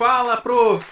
Fala, prof!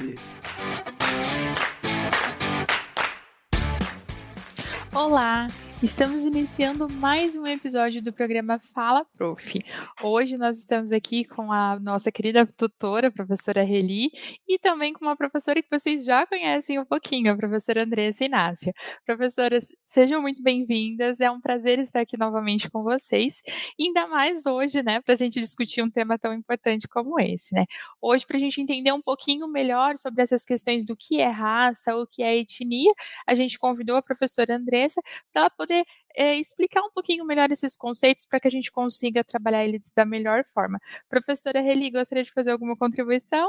Olá, Estamos iniciando mais um episódio do programa Fala Prof. Hoje nós estamos aqui com a nossa querida tutora, professora Reli, e também com uma professora que vocês já conhecem um pouquinho, a professora Andressa Inácia. Professoras, sejam muito bem-vindas, é um prazer estar aqui novamente com vocês, ainda mais hoje, né, para a gente discutir um tema tão importante como esse, né. Hoje, para a gente entender um pouquinho melhor sobre essas questões do que é raça, o que é etnia, a gente convidou a professora Andressa para ela poder poder é, explicar um pouquinho melhor esses conceitos para que a gente consiga trabalhar eles da melhor forma. Professora Reli, gostaria de fazer alguma contribuição?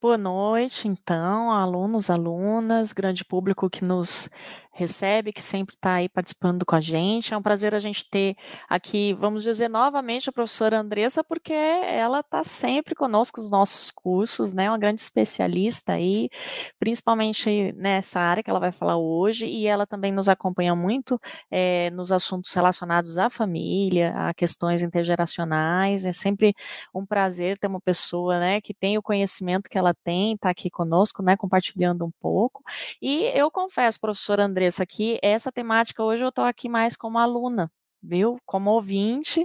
Boa noite, então, alunos, alunas, grande público que nos recebe, que sempre está aí participando com a gente. É um prazer a gente ter aqui, vamos dizer novamente, a professora Andressa, porque ela está sempre conosco nos nossos cursos, né? Uma grande especialista aí, principalmente nessa área que ela vai falar hoje, e ela também nos acompanha muito é, nos assuntos relacionados à família, a questões intergeracionais. É sempre um prazer ter uma pessoa, né, que tem o conhecimento que ela tem, está aqui conosco, né, compartilhando um pouco. E eu confesso, professora Andressa, Andressa, que essa temática hoje eu estou aqui mais como aluna, viu? Como ouvinte,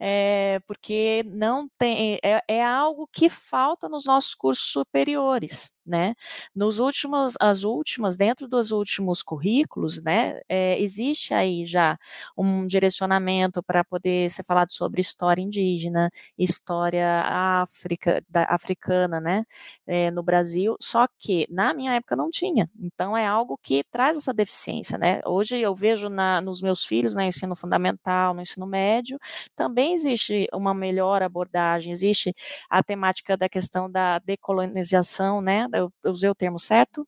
é, porque não tem, é, é, algo que falta nos nossos cursos superiores né? Nos últimos, as últimas, dentro dos últimos currículos, né, é, existe aí já um direcionamento para poder ser falado sobre história indígena, história África, da, africana, né, é, no Brasil, só que na minha época não tinha. Então é algo que traz essa deficiência, né? Hoje eu vejo na, nos meus filhos, no ensino fundamental, no ensino médio, também existe uma melhor abordagem, existe a temática da questão da decolonização, né, eu, eu usei o termo certo,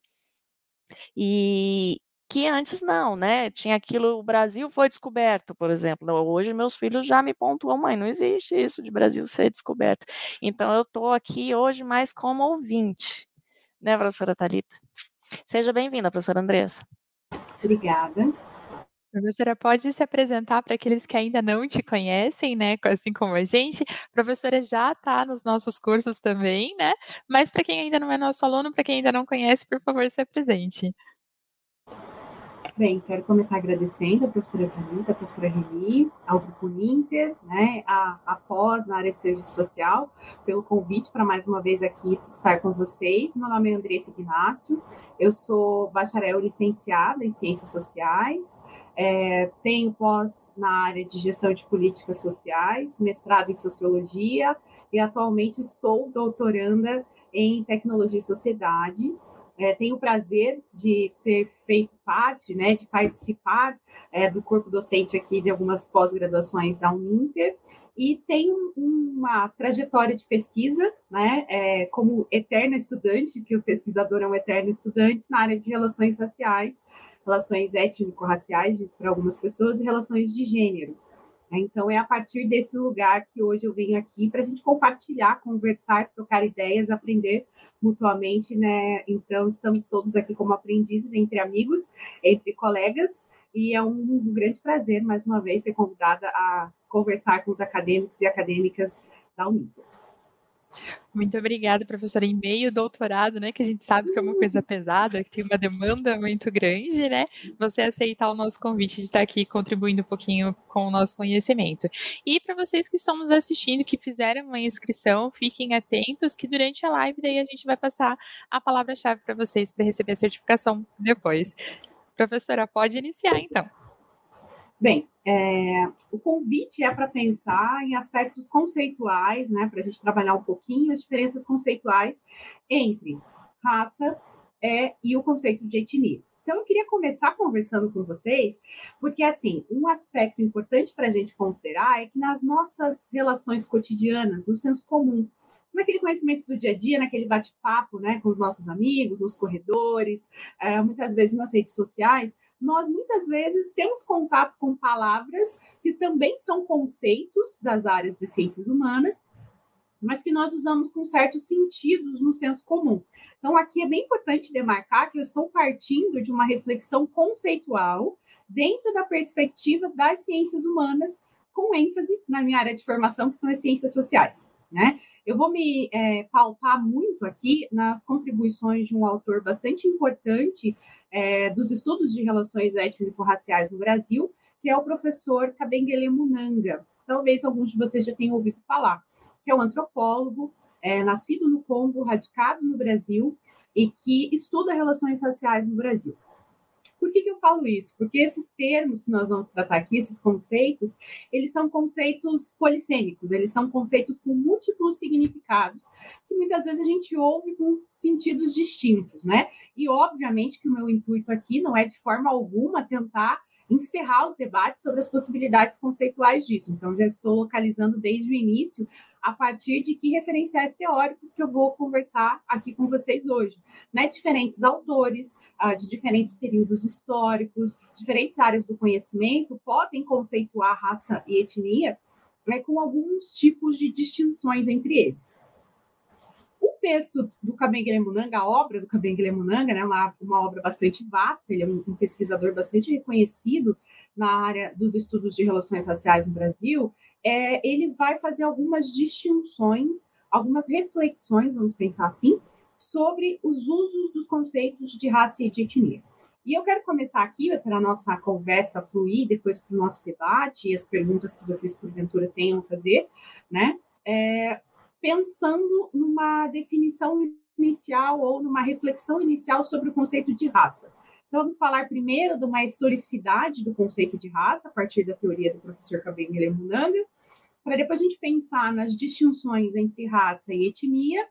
e que antes não, né? Tinha aquilo, o Brasil foi descoberto, por exemplo. Hoje meus filhos já me pontuam, mãe, não existe isso de Brasil ser descoberto. Então eu estou aqui hoje mais como ouvinte, né, professora Talita? Seja bem-vinda, professora Andressa. Obrigada. Professora, pode se apresentar para aqueles que ainda não te conhecem, né? Assim como a gente. A professora já está nos nossos cursos também, né? Mas para quem ainda não é nosso aluno, para quem ainda não conhece, por favor, se apresente. Bem, quero começar agradecendo a professora Camila, a professora Reni, ao Grupo Ninter, né, a, a pós na área de serviço social, pelo convite para mais uma vez aqui estar com vocês. Meu nome é Andressa Ignácio, eu sou bacharel licenciada em Ciências Sociais, é, tenho pós na área de gestão de políticas sociais, mestrado em sociologia e atualmente estou doutoranda em tecnologia e sociedade. É, tenho o prazer de ter feito parte, né, de participar é, do corpo docente aqui de algumas pós-graduações da Uninter e tenho uma trajetória de pesquisa, né, é, como eterna estudante, que o pesquisador é um eterno estudante na área de relações raciais, relações étnico-raciais para algumas pessoas e relações de gênero. Né? Então, é a partir desse lugar que hoje eu venho aqui para a gente compartilhar, conversar, trocar ideias, aprender mutuamente, né? Então, estamos todos aqui como aprendizes, entre amigos, entre colegas, e é um, grande prazer, mais uma vez, ser convidada a conversar com os acadêmicos e acadêmicas da Uninter. Muito obrigada, professora. Em meio doutorado, né, que a gente sabe que é uma coisa pesada, que tem uma demanda muito grande, né, você aceitar o nosso convite de estar aqui contribuindo um pouquinho com o nosso conhecimento. E para vocês que estão nos assistindo, que fizeram uma inscrição, fiquem atentos que durante a live daí a gente vai passar a palavra-chave para vocês para receber a certificação depois. Professora, pode iniciar então. Bem, é, o convite é para pensar em aspectos conceituais, né, para a gente trabalhar um pouquinho as diferenças conceituais entre raça é, e o conceito de etnia. Então, eu queria começar conversando com vocês, porque, assim, um aspecto importante para a gente considerar é que nas nossas relações cotidianas, no senso comum, naquele conhecimento do dia a dia, naquele bate-papo né, com os nossos amigos, nos corredores, é, muitas vezes nas redes sociais, nós muitas vezes temos contato com palavras que também são conceitos das áreas de ciências humanas, mas que nós usamos com certos sentidos no senso comum. Então, aqui é bem importante demarcar que eu estou partindo de uma reflexão conceitual dentro da perspectiva das ciências humanas, com ênfase na minha área de formação, que são as ciências sociais. Né? Eu vou me é, pautar muito aqui nas contribuições de um autor bastante importante é, dos estudos de relações étnico-raciais no Brasil, que é o professor Kabengele Munanga. Talvez alguns de vocês já tenham ouvido falar, que é um antropólogo, é, nascido no Congo, radicado no Brasil, e que estuda relações raciais no Brasil. Por que, que eu falo isso? Porque esses termos que nós vamos tratar aqui, esses conceitos, eles são conceitos polissêmicos, eles são conceitos com múltiplos significados, que muitas vezes a gente ouve com sentidos distintos, né? E obviamente que o meu intuito aqui não é de forma alguma tentar encerrar os debates sobre as possibilidades conceituais disso. Então, já estou localizando desde o início a partir de que referenciais teóricos que eu vou conversar aqui com vocês hoje. Né? Diferentes autores, uh, de diferentes períodos históricos, diferentes áreas do conhecimento podem conceituar raça e etnia né, com alguns tipos de distinções entre eles texto do Kabengele Munanga, a obra do Kabengele Munanga, né, uma, uma obra bastante vasta, ele é um, um, pesquisador bastante reconhecido na área dos estudos de relações raciais no Brasil, é, ele vai fazer algumas distinções, algumas reflexões, vamos pensar assim, sobre os usos dos conceitos de raça e de etnia. E eu quero começar aqui, para a nossa conversa fluir, depois para o nosso debate e as perguntas que vocês, porventura, tenham a fazer, né? É, pensando numa definição inicial ou numa reflexão inicial sobre o conceito de raça. Então, vamos falar primeiro de uma historicidade do conceito de raça, a partir da teoria do professor Kabengele Munanga, para depois a gente pensar nas distinções entre raça e etnia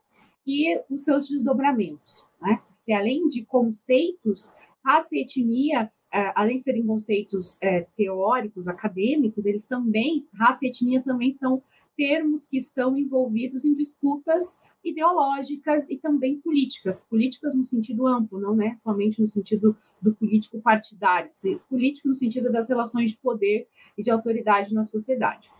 e os seus desdobramentos. Né? Que além de conceitos, raça e etnia, é, além de serem conceitos é, teóricos, acadêmicos, eles também, raça e etnia também são termos que estão envolvidos em disputas ideológicas e também políticas, políticas no sentido amplo, não né, somente no sentido do político partidário, político no sentido das relações de poder e de autoridade na sociedade.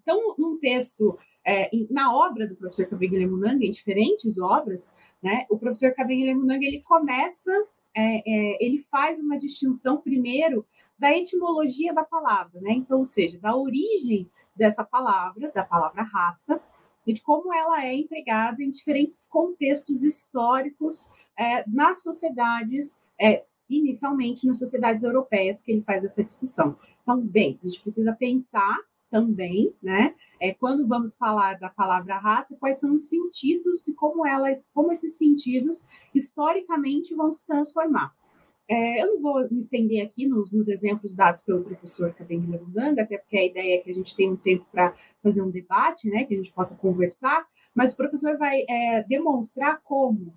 Então, num texto, é, na obra do professor Kabengele Munanga, em diferentes obras, né, o professor Kabengele Munanga ele começa, é, é, ele faz uma distinção primeiro da etimologia da palavra, né? Então, ou seja, da origem dessa palavra, da palavra raça, e de como ela é empregada em diferentes contextos históricos é, nas sociedades, é, inicialmente nas sociedades europeias, que ele faz essa discussão. Então, bem, a gente precisa pensar também, né, é, quando vamos falar da palavra raça, quais são os sentidos e como elas, como esses sentidos historicamente vão se transformar. É, eu não vou me estender aqui nos, nos exemplos dados pelo professor Kabeng Lerundanga, até porque a ideia é que a gente tenha um tempo para fazer um debate, né, que a gente possa conversar, mas o professor vai é, demonstrar como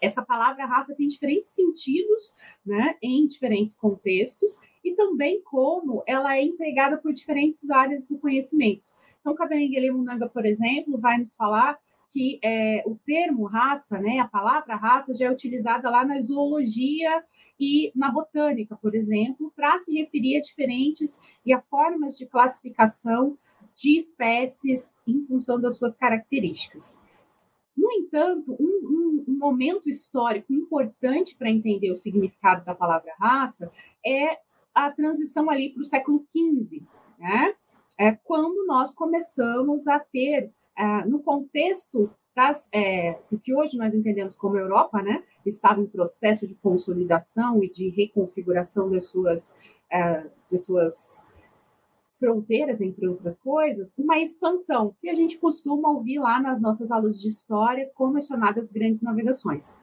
essa palavra raça tem diferentes sentidos, né, em diferentes contextos, e também como ela é empregada por diferentes áreas do conhecimento. Então, Kabengele Munanga, por exemplo, vai nos falar que é, o termo raça, né, a palavra raça, já é utilizada lá na zoologia e na botânica, por exemplo, para se referir a diferentes e a formas de classificação de espécies em função das suas características. No entanto, um, um, um momento histórico importante para entender o significado da palavra raça é a transição ali para o século XV, né? É quando nós começamos a ter ah, no contexto das, é, do que hoje nós entendemos como Europa, né, estava em processo de consolidação e de reconfiguração das suas, é, de suas fronteiras, entre outras coisas, uma expansão que a gente costuma ouvir lá nas nossas aulas de história como as chamadas grandes navegações.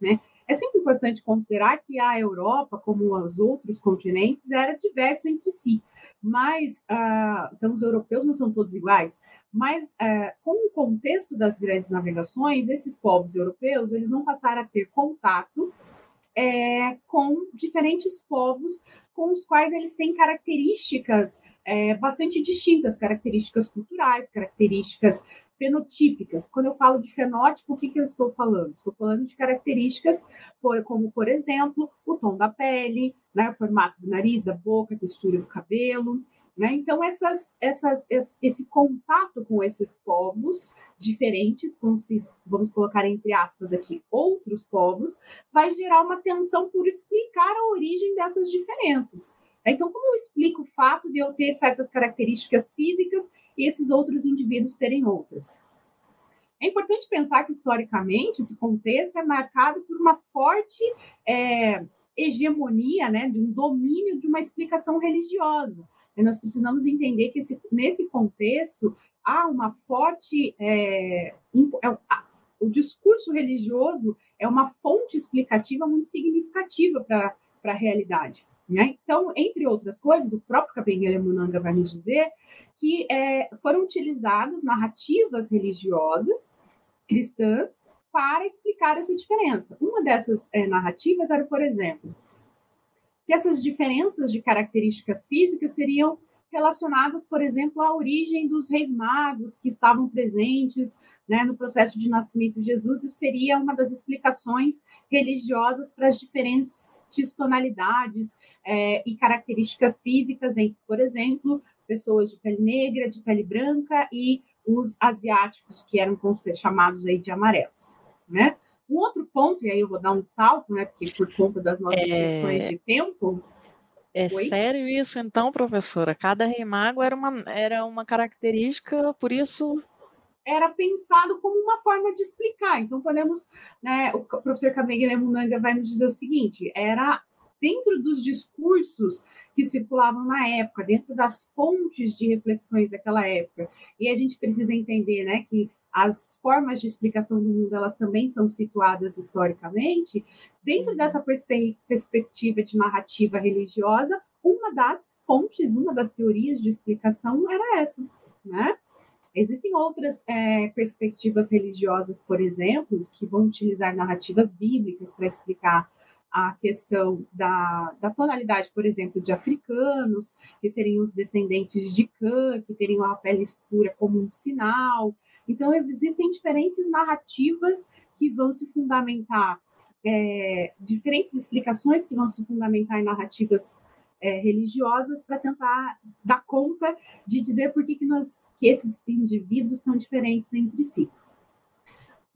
Né? É sempre importante considerar que a Europa, como os outros continentes, era diverso entre si. Mas uh, então os europeus não são todos iguais, mas uh, com o contexto das grandes navegações, esses povos europeus eles vão passar a ter contato é, com diferentes povos com os quais eles têm características é, bastante distintas, características culturais, características fenotípicas. Quando eu falo de fenótipo, o que, que eu estou falando? Estou falando de características como, por exemplo, o tom da pele, né, o formato do nariz, da boca, a textura do cabelo. Né? Então, essas, essas, esse contato com esses povos diferentes, com esses, vamos colocar entre aspas aqui, outros povos, vai gerar uma tensão por explicar a origem dessas diferenças. Então, como eu explico o fato de eu ter certas características físicas e esses outros indivíduos terem outras? É importante pensar que, historicamente, esse contexto é marcado por uma forte é, hegemonia, né, de um domínio de uma explicação religiosa. E nós precisamos entender que esse, nesse contexto há uma forte. É, é, o discurso religioso é uma fonte explicativa muito significativa para a realidade. Né? Então, entre outras coisas, o próprio Kabengele Munanga vai nos dizer que é, foram utilizadas narrativas religiosas cristãs para explicar essa diferença. Uma dessas é, narrativas era, por exemplo, que essas diferenças de características físicas seriam relacionadas, por exemplo, à origem dos reis magos que estavam presentes né, no processo de nascimento de Jesus. Isso seria uma das explicações religiosas para as diferentes tonalidades é, e características físicas entre, por exemplo, pessoas de pele negra, de pele branca e os asiáticos, que eram chamados aí de amarelos. Né? Um outro ponto, e aí eu vou dar um salto, né, porque por conta das nossas é... questões de tempo, é Oi? sério isso, então, professora? Cada rei mago era uma, era uma característica, por isso. Era pensado como uma forma de explicar. Então, podemos. Né, o professor Kabengele Munanga vai nos dizer o seguinte: era dentro dos discursos que circulavam na época, dentro das fontes de reflexões daquela época. E a gente precisa entender né, que as formas de explicação do mundo elas também são situadas historicamente dentro uhum. dessa perspe perspectiva de narrativa religiosa uma das fontes uma das teorias de explicação era essa né existem outras é, perspectivas religiosas por exemplo que vão utilizar narrativas bíblicas para explicar a questão da, da, tonalidade, por exemplo, de africanos, que seriam os descendentes de Cã, que teriam a pele escura como um sinal, então, existem diferentes narrativas que vão se fundamentar, é, diferentes explicações que vão se fundamentar em narrativas é, religiosas para tentar dar conta de dizer por que, que, nós, que esses indivíduos são diferentes entre si.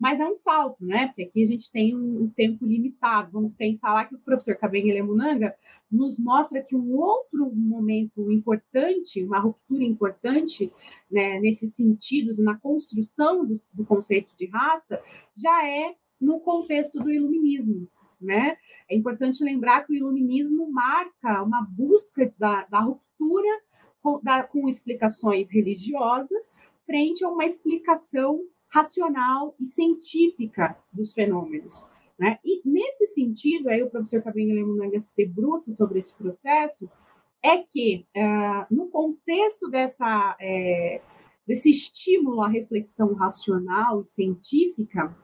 Mas é um salto, né? Porque aqui a gente tem um, um tempo limitado. Vamos pensar lá que o professor Kabengele Munanga nos mostra que um outro momento importante, uma ruptura importante né, nesses sentidos, na construção do, do conceito de raça, já é no contexto do iluminismo. Né? É importante lembrar que o iluminismo marca uma busca da, da ruptura com, da, com explicações religiosas frente a uma explicação racional e científica dos fenômenos. Né? E nesse sentido, aí o professor Fabinho Lemunanga se debruça sobre esse processo, é que, uh, no contexto dessa, é, desse estímulo à reflexão racional e científica,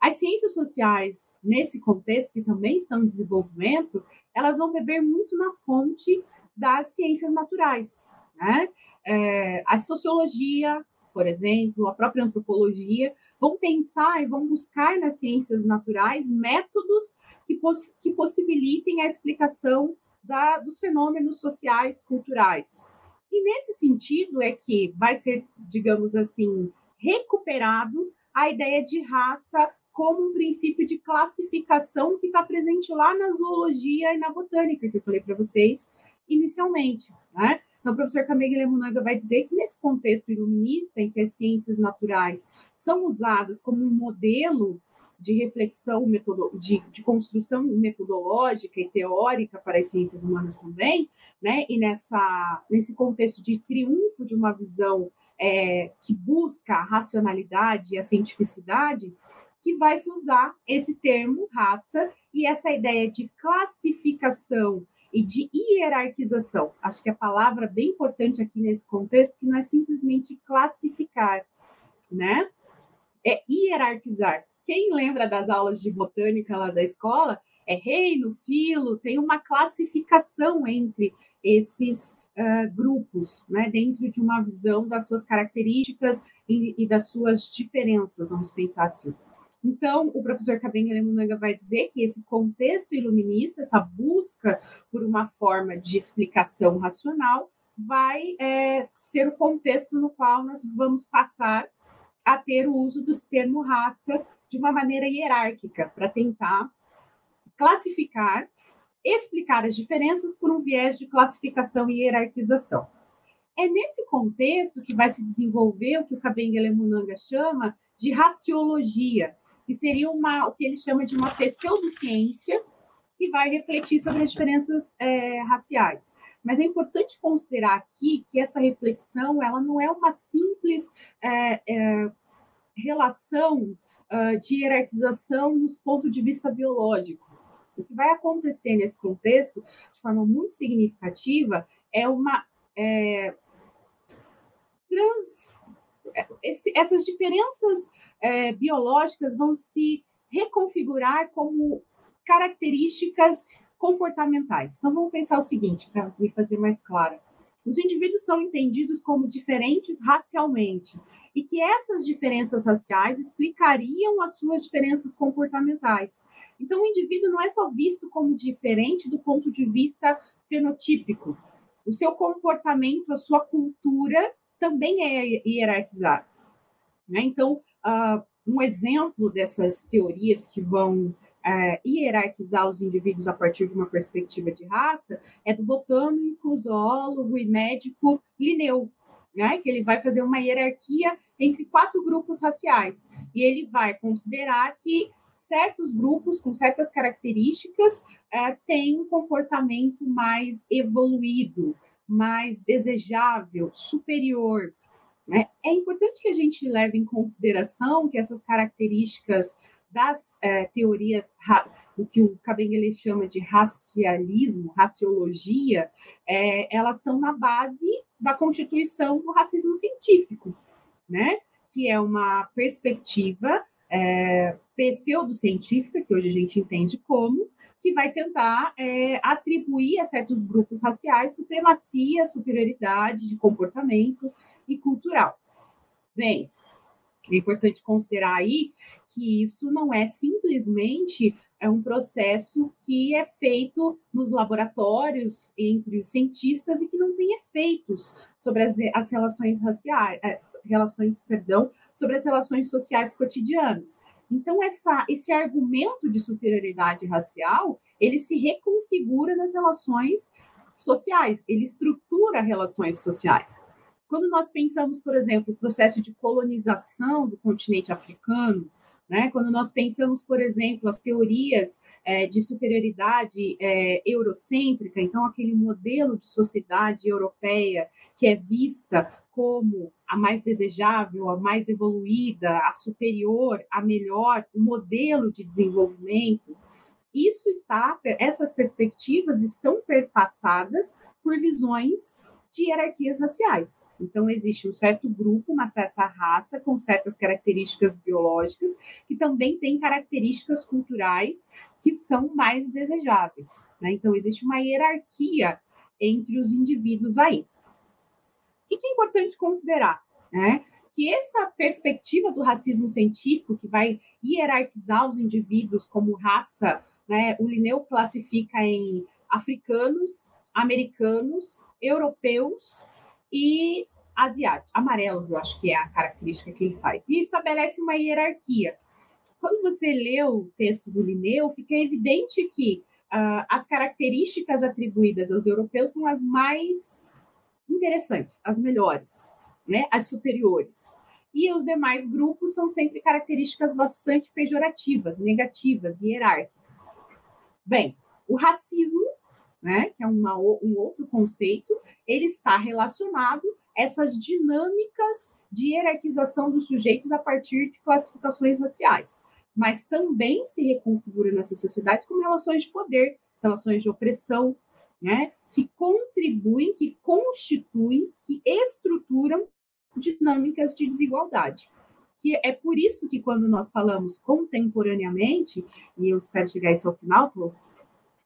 as ciências sociais, nesse contexto, que também estão em desenvolvimento, elas vão beber muito na fonte das ciências naturais. Né? É, a sociologia, por exemplo, a própria antropologia, vão pensar e vão buscar nas ciências naturais métodos que, poss que possibilitem a explicação da, dos fenômenos sociais, culturais. E nesse sentido é que vai ser, digamos assim, recuperado a ideia de raça como um princípio de classificação que está presente lá na zoologia e na botânica, que eu falei para vocês inicialmente. Né? Então, o professor Camille Lemunaga vai dizer que nesse contexto iluminista, em que as ciências naturais são usadas como um modelo de reflexão, de, de, construção metodológica e teórica para as ciências humanas também, né? e nessa, nesse contexto de triunfo de uma visão é, que busca a racionalidade e a cientificidade, que vai se usar esse termo raça e essa ideia de classificação e de hierarquização. Acho que a palavra bem importante aqui nesse contexto que não é simplesmente classificar, né? É hierarquizar. Quem lembra das aulas de botânica lá da escola? É reino, filo, tem uma classificação entre esses uh, grupos, né? Dentro de uma visão das suas características e, e das suas diferenças, vamos pensar assim. Então, o professor Cabenga Lemunanga vai dizer que esse contexto iluminista, essa busca por uma forma de explicação racional, vai é, ser o contexto no qual nós vamos passar a ter o uso do termo raça de uma maneira hierárquica, para tentar classificar, explicar as diferenças por um viés de classificação e hierarquização. É nesse contexto que vai se desenvolver o que o Kabengele Munanga chama de raciologia, que seria uma, o que ele chama de uma pseudociência que vai refletir sobre as diferenças é, raciais. Mas é importante considerar aqui que essa reflexão ela não é uma simples é, é, relação de hierarquização nos pontos de vista biológico. O que vai acontecer nesse contexto, de forma muito significativa, é uma é, trans, esse, essas diferenças é, biológicas vão se reconfigurar como características comportamentais. Então, vamos pensar o seguinte, para me fazer mais claro. Os indivíduos são entendidos como diferentes racialmente e que essas diferenças raciais explicariam as suas diferenças comportamentais. Então, o indivíduo não é só visto como diferente do ponto de vista fenotípico. O seu comportamento, a sua cultura também é hierarquizado. Né? Então, uh, um exemplo dessas teorias que vão é, hierarquizar os indivíduos a partir de uma perspectiva de raça é do botânico, zoólogo e médico Linneu, né? que ele vai fazer uma hierarquia entre quatro grupos raciais. E ele vai considerar que certos grupos com certas características é, têm um comportamento mais evoluído, mais desejável, superior. Né? É importante que a gente leve em consideração que essas características das é, teorias do que o Kabengele chama de racialismo, raciologia, é, elas estão na base da constituição do racismo científico, né? que é uma perspectiva é, pseudocientífica, que hoje a gente entende como, que vai tentar é, atribuir a certos grupos raciais supremacia, superioridade de comportamento e cultural. Bem, é importante considerar aí que isso não é simplesmente é um processo que é feito nos laboratórios entre os cientistas e que não tem efeitos sobre as, as relações raciais, é, relações, perdão, sobre as relações sociais cotidianas. Então, essa, esse argumento de superioridade racial, ele se reconfigura nas relações sociais, ele estrutura relações sociais. Quando nós pensamos, por exemplo, o processo de colonização do continente africano, né? Quando nós pensamos, por exemplo, as teorias é, de superioridade é, eurocêntrica, então aquele modelo de sociedade europeia que é vista como a mais desejável, a mais evoluída, a superior, a melhor, o modelo de desenvolvimento. Isso está, essas perspectivas estão perpassadas por visões de hierarquias raciais. Então, existe um certo grupo, uma certa raça, com certas características biológicas, que também tem características culturais que são mais desejáveis. Né? Então, existe uma hierarquia entre os indivíduos aí que, que é importante considerar? Né? Que essa perspectiva do racismo científico, que vai hierarquizar os indivíduos como raça, né? o Linneu classifica em africanos, americanos, europeus e asiáticos, amarelos, eu acho que é a característica que ele faz, e estabelece uma hierarquia. Quando você lê o texto do Linneu, fica evidente que uh, as características atribuídas aos europeus são as mais interessantes, as melhores, né? as superiores. E os demais grupos são sempre características bastante pejorativas, negativas e hierárquicas. Bem, o racismo, né, que é uma, um outro conceito, ele está relacionado a essas dinâmicas de hierarquização dos sujeitos a partir de classificações raciais, mas também se reconfigura nessa sociedade como relações de poder, relações de opressão, né? que contribuem, que constituem, que estruturam dinâmicas de desigualdade. Que é por isso que quando nós falamos contemporaneamente, e eu espero chegar isso ao final,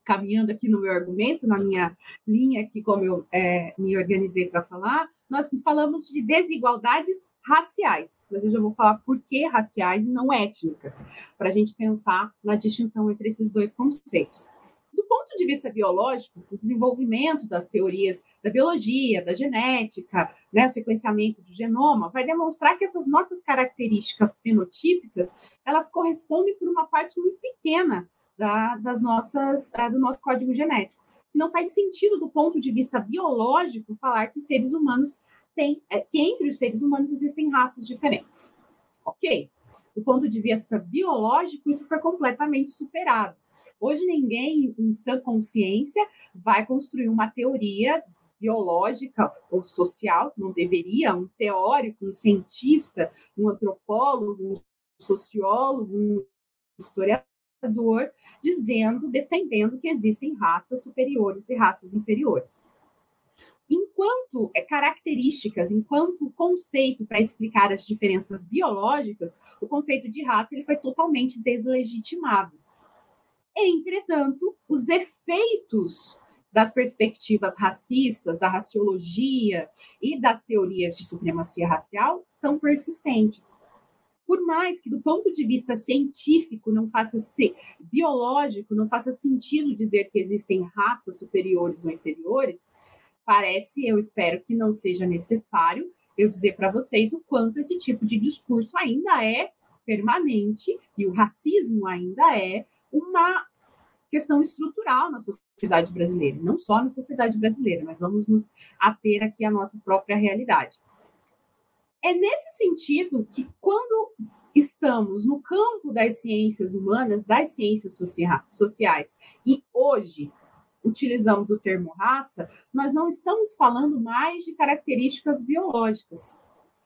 caminhando aqui no meu argumento, na minha linha aqui, como eu é, me organizei para falar, nós falamos de desigualdades raciais. Mas eu já vou falar por que raciais e não étnicas, para a gente pensar na distinção entre esses dois conceitos. Do ponto de vista biológico, o desenvolvimento das teorias da biologia, da genética, né, o sequenciamento do genoma, vai demonstrar que essas nossas características fenotípicas, elas correspondem por uma parte muito pequena da, das nossas, uh, do nosso código genético. Não faz sentido, do ponto de vista biológico, falar que seres humanos têm, é, que entre os seres humanos existem raças diferentes. Ok. do ponto de vista biológico, isso foi completamente superado. Hoje ninguém em sã consciência vai construir uma teoria biológica ou social, não deveria, um teórico, um cientista, um antropólogo, um sociólogo, um historiador, dizendo, defendendo que existem raças superiores e raças inferiores. Enquanto é, características, enquanto conceito para explicar as diferenças biológicas, o conceito de raça ele foi totalmente deslegitimado. Entretanto, os efeitos das perspectivas racistas, da raciologia e das teorias de supremacia racial são persistentes. Por mais que, do ponto de vista científico, não faça ser biológico, não faça sentido dizer que existem raças superiores ou inferiores, parece, eu espero que não seja necessário eu dizer para vocês o quanto esse tipo de discurso ainda é permanente e o racismo ainda é uma questão estrutural na sociedade brasileira, não só na sociedade brasileira, mas vamos nos ater aqui à nossa própria realidade. É nesse sentido que, quando estamos no campo das ciências humanas, das ciências sociais, e hoje utilizamos o termo raça, nós não estamos falando mais de características biológicas,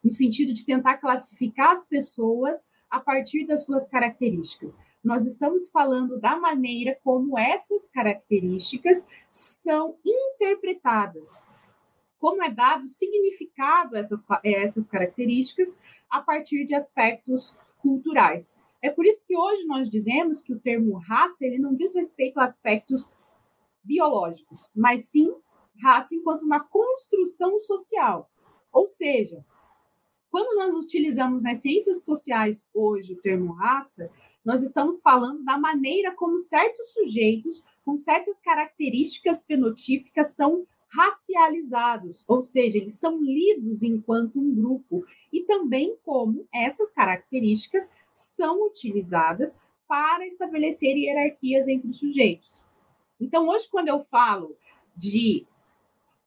no sentido de tentar classificar as pessoas a partir das suas características. Nós estamos falando da maneira como essas características são interpretadas. Como é dado significado a essas, a essas características a partir de aspectos culturais. É por isso que hoje nós dizemos que o termo raça ele não diz respeito a aspectos biológicos, mas sim raça enquanto uma construção social. Ou seja, quando nós utilizamos nas ciências sociais hoje o termo raça, nós estamos falando da maneira como certos sujeitos com certas características fenotípicas são racializados, ou seja, eles são lidos enquanto um grupo, e também como essas características são utilizadas para estabelecer hierarquias entre os sujeitos. Então, hoje, quando eu falo de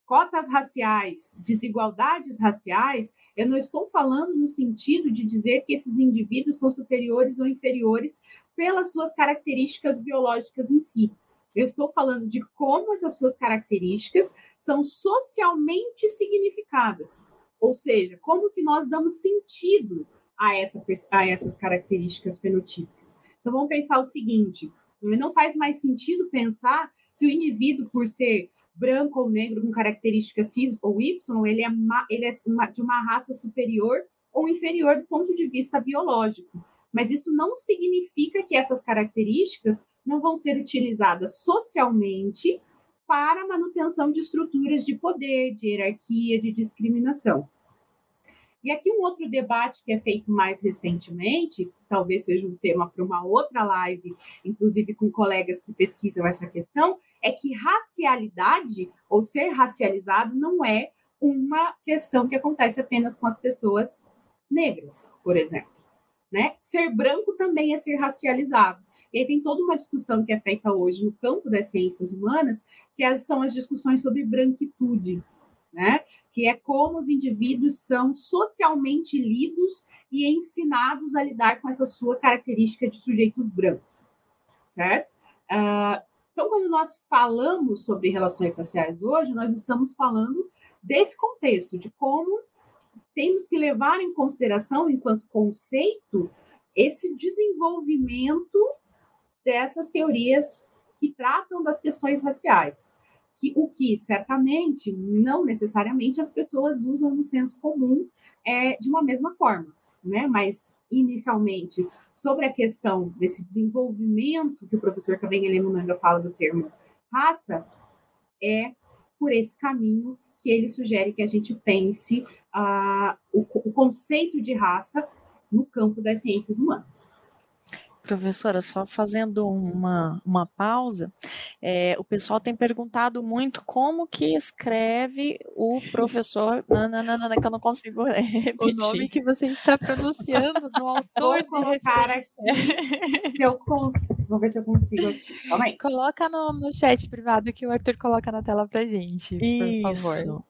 cotas raciais, desigualdades raciais, eu não estou falando no sentido de dizer que esses indivíduos são superiores ou inferiores pelas suas características biológicas em si. Eu estou falando de como essas suas características são socialmente significadas. Ou seja, como que nós damos sentido a, essa, a essas características fenotípicas. Então, vamos pensar o seguinte: não faz mais sentido pensar se o indivíduo, por ser branco ou negro com características X ou Y, ele é, ele é de uma raça superior ou inferior do ponto de vista biológico. Mas isso não significa que essas características não vão ser utilizadas socialmente para manutenção de estruturas de poder, de hierarquia, de discriminação. E aqui um outro debate que é feito mais recentemente, talvez seja um tema para uma outra live, inclusive com colegas que pesquisam essa questão, é que racialidade ou ser racializado não é uma questão que acontece apenas com as pessoas negras, por exemplo. Né? Ser branco também é ser racializado. E aí tem toda uma discussão que é feita hoje no campo das ciências humanas, que são as discussões sobre branquitude né? Que é como os indivíduos são socialmente lidos e ensinados a lidar com essa sua característica de sujeitos brancos, certo? Uh, então, quando nós falamos sobre relações sociais hoje, nós estamos falando desse contexto, de como temos que levar em consideração, enquanto conceito, esse desenvolvimento dessas teorias que tratam das questões raciais que o que certamente não necessariamente as pessoas usam no senso comum é, de uma mesma forma, né? Mas inicialmente sobre a questão desse desenvolvimento que o professor Kabengele Munanga fala do termo raça, é por esse caminho que ele sugere que a gente pense uh, o, o conceito de raça no campo das ciências humanas. Professora, só fazendo uma, uma pausa, é, o pessoal tem perguntado muito como que escreve o professor. Não, não, não, não, é que eu não consigo repetir. O nome que você está pronunciando do autor Vou colocar aqui. Se eu consigo. Vou ver se eu consigo. Calma aí. Coloca no, no chat privado que o Arthur coloca na tela pra gente, por Isso. favor.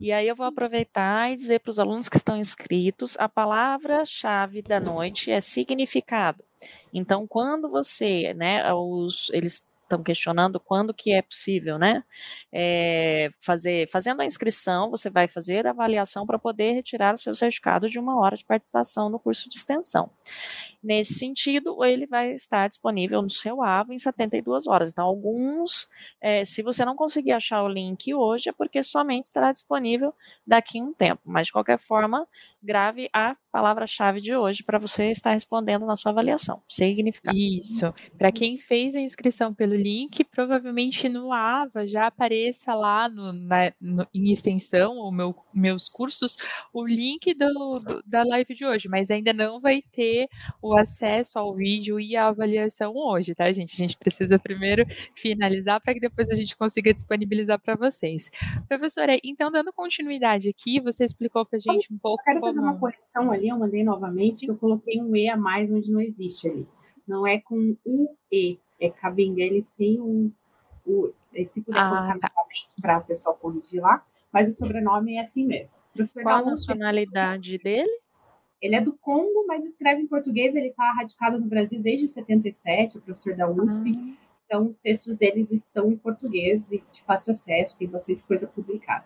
E aí eu vou aproveitar e dizer para os alunos que estão inscritos, a palavra-chave da noite é significado. Então, quando você, né, os, eles estão questionando quando que é possível, né? É, fazer, fazendo a inscrição, você vai fazer a avaliação para poder retirar o seu certificado de uma hora de participação no curso de extensão. Nesse sentido, ele vai estar disponível no seu AVO em 72 horas. Então, alguns, é, se você não conseguir achar o link hoje, é porque somente estará disponível daqui a um tempo. Mas, de qualquer forma, grave a palavra-chave de hoje para você estar respondendo na sua avaliação. Significado. Isso. Para quem fez a inscrição pelo link, provavelmente no AVA já apareça lá no, na, no, em extensão, ou meu, meus cursos, o link do, do, da live de hoje, mas ainda não vai ter o acesso ao vídeo e à avaliação hoje, tá, gente? A gente precisa primeiro finalizar para que depois a gente consiga disponibilizar para vocês. Professora, então, dando continuidade aqui, você explicou para a gente um pouco. Eu quero como... fazer uma correção ali, eu mandei novamente, Sim. que eu coloquei um E a mais onde não existe ali. Não é com um E, é Cabinguele sem um. O, se puder ah, colocar tá. novamente para o pessoal corrigir lá, mas o sobrenome é assim mesmo. Professor Qual a nacionalidade dele? Ele é do Congo, mas escreve em português. Ele está radicado no Brasil desde 77, é professor da USP. Ah. Então, os textos deles estão em português e de fácil acesso, tem bastante coisa publicada.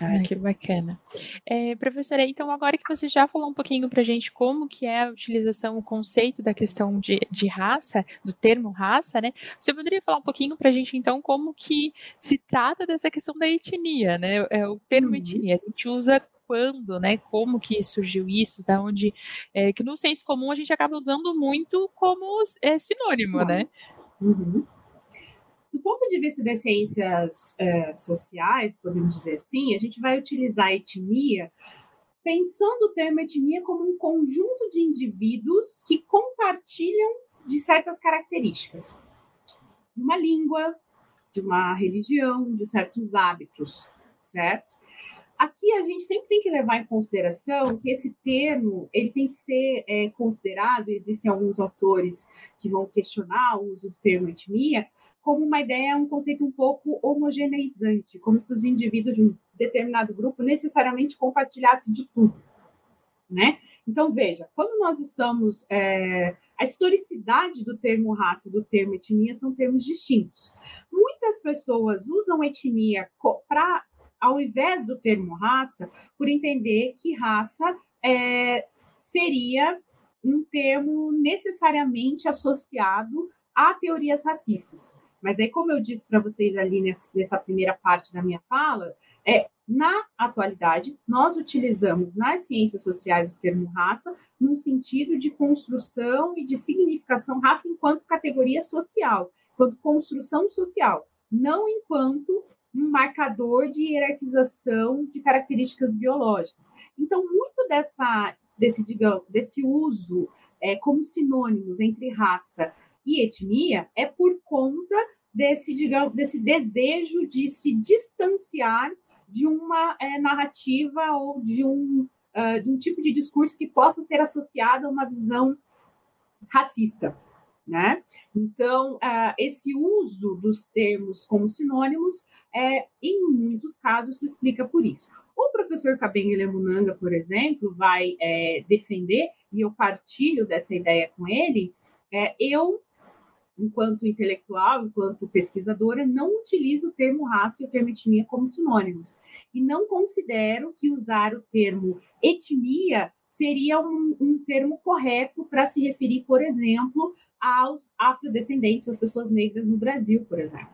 Ai, que bacana. É, professora, então agora que você já falou um pouquinho para a gente como que é a utilização, o conceito da questão de, de raça, do termo raça, né? Você poderia falar um pouquinho para a gente, então, como que se trata dessa questão da etnia, né? É, o termo uhum. etnia, a gente usa quando, né? Como que surgiu isso, da onde é, que no senso comum a gente acaba usando muito como é, sinônimo, né? Uhum. Do ponto de vista das ciências é, sociais, podemos dizer assim, a gente vai utilizar a etnia pensando o termo etnia como um conjunto de indivíduos que compartilham de certas características, de uma língua, de uma religião, de certos hábitos, certo? Aqui a gente sempre tem que levar em consideração que esse termo ele tem que ser é, considerado, existem alguns autores que vão questionar o uso do termo etnia, como uma ideia, um conceito um pouco homogeneizante, como se os indivíduos de um determinado grupo necessariamente compartilhassem de tudo, né? Então, veja, quando nós estamos. É, a historicidade do termo raça e do termo etnia são termos distintos. Muitas pessoas usam etnia para ao invés do termo raça, por entender que raça é, seria um termo necessariamente associado a teorias racistas. Mas aí, como eu disse para vocês ali nessa primeira parte da minha fala, é, na atualidade, nós utilizamos nas ciências sociais o termo raça num sentido de construção e de significação raça enquanto categoria social, enquanto construção social, não enquanto um marcador de hierarquização de características biológicas. Então, muito dessa, desse, digamos, desse uso é, como sinônimos entre raça e etnia é por conta desse, digamos, desse desejo de se distanciar de uma é, narrativa ou de um, uh, de um tipo de discurso que possa ser associado a uma visão racista né? Então, uh, esse uso dos termos como sinônimos, é, em muitos casos, se explica por isso. O professor Kabengele Munanga, por exemplo, vai é, defender, e eu partilho dessa ideia com ele, é, eu, enquanto intelectual, enquanto pesquisadora, não utilizo o termo raça e o termo etnia como sinônimos. E não considero que usar o termo etnia seria um, um termo correto para se referir, por exemplo, aos afrodescendentes, às pessoas negras no Brasil, por exemplo.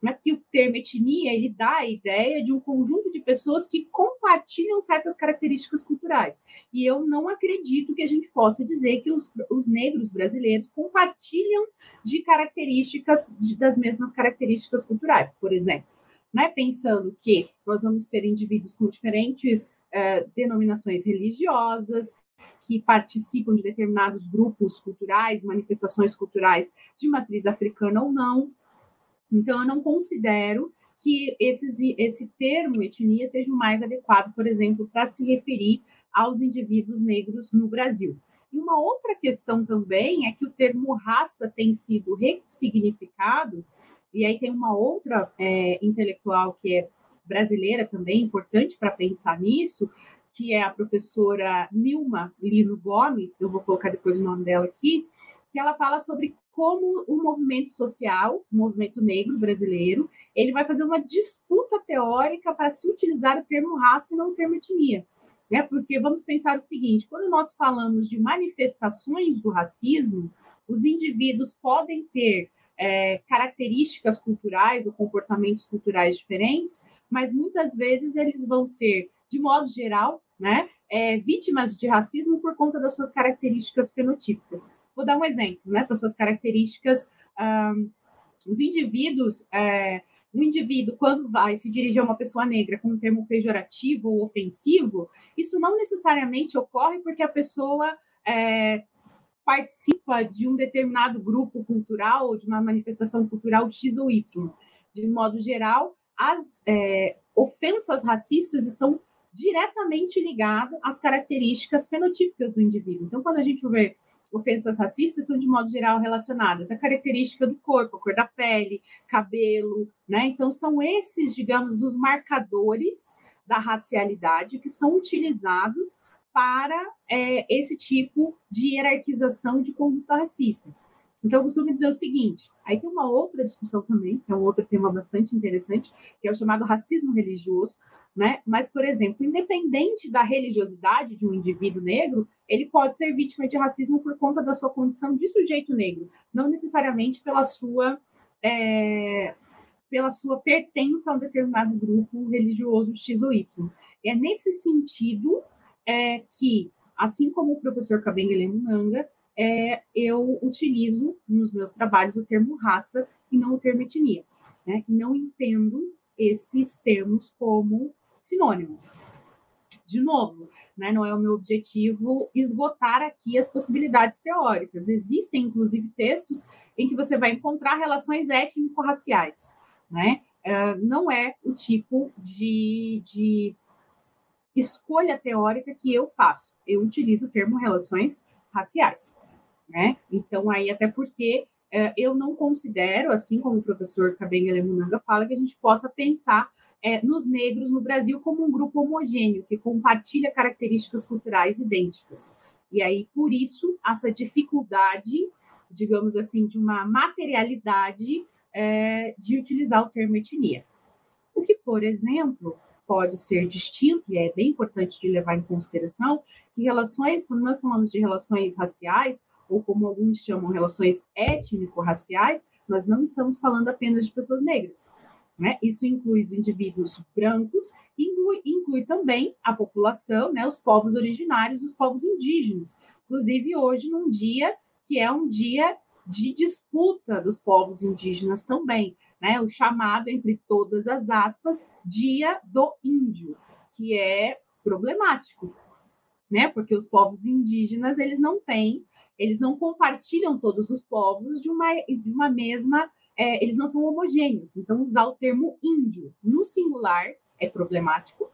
Né? Porque o termo etnia ele dá a ideia de um conjunto de pessoas que compartilham certas características culturais. E eu não acredito que a gente possa dizer que os, os negros brasileiros compartilham de características, de, das mesmas características culturais. Por exemplo, né? pensando que nós vamos ter indivíduos com diferentes uh, denominações religiosas, que participam de determinados grupos culturais, manifestações culturais de matriz africana ou não. Então, eu não considero que esses, esse termo etnia seja o mais adequado, por exemplo, para se referir aos indivíduos negros no Brasil. E uma outra questão também é que o termo raça tem sido ressignificado, e aí tem uma outra é, intelectual que é brasileira também, importante para pensar nisso, que é a professora Nilma Lino Gomes, eu vou colocar depois o nome dela aqui, que ela fala sobre como o movimento social, o movimento negro brasileiro, ele vai fazer uma disputa teórica para se utilizar o termo raça e não o termo etnia. Né? Porque vamos pensar o seguinte: quando nós falamos de manifestações do racismo, os indivíduos podem ter é, características culturais ou comportamentos culturais diferentes, mas muitas vezes eles vão ser, de modo geral, né, é, vítimas de racismo por conta das suas características fenotípicas. Vou dar um exemplo, né, para suas características. Um, os indivíduos, é, um indivíduo, quando vai se dirigir a uma pessoa negra com um termo pejorativo ou ofensivo, isso não necessariamente ocorre porque a pessoa é, participa de um determinado grupo cultural ou de uma manifestação cultural X ou Y. De modo geral, as é, ofensas racistas estão diretamente ligadas às características fenotípicas do indivíduo. Então, quando a gente vê ofensas racistas são, de modo geral, relacionadas à característica do corpo, a cor da pele, cabelo, né? Então, são esses, digamos, os marcadores da racialidade que são utilizados para é, esse tipo de hierarquização de conduta racista. Então, eu costumo dizer o seguinte: aí tem uma outra discussão também, que é um outro tema bastante interessante, que é o chamado racismo religioso, né? Mas, por exemplo, independente da religiosidade de um indivíduo negro, ele pode ser vítima de racismo por conta da sua condição de sujeito negro, não necessariamente pela sua é, pela sua pertença a um determinado grupo religioso X ou Y. É nesse sentido é, que, assim como o professor Kabengele Munanga, é, eu utilizo nos meus trabalhos o termo raça e não o termo etnia. Né? Não entendo esses termos como sinônimos. De novo, né, não é o meu objetivo esgotar aqui as possibilidades teóricas. Existem, inclusive, textos em que você vai encontrar relações étnico-raciais. Né? Uh, não é o tipo de, de escolha teórica que eu faço. Eu utilizo o termo relações raciais. Né? Então, aí, até porque uh, eu não considero, assim como o professor Kabengele Munanga fala, que a gente possa pensar é, nos negros no Brasil como um grupo homogêneo, que compartilha características culturais idênticas. E aí, por isso, essa dificuldade, digamos assim, de uma materialidade é, de utilizar o termo etnia. O que, por exemplo, pode ser distinto, e é bem importante de levar em consideração, que relações, quando nós falamos de relações raciais, ou como alguns chamam relações étnico-raciais, nós não estamos falando apenas de pessoas negras. Né? Isso inclui os indivíduos brancos, inclui, inclui também a população, né, os povos originários, os povos indígenas. Inclusive, hoje, num dia que é um dia de disputa dos povos indígenas também, né? o chamado, entre todas as aspas, Dia do Índio, que é problemático, né? porque os povos indígenas eles não têm, eles não compartilham todos os povos de uma, de uma mesma é, eles não são homogêneos. Então, usar o termo índio no singular é problemático.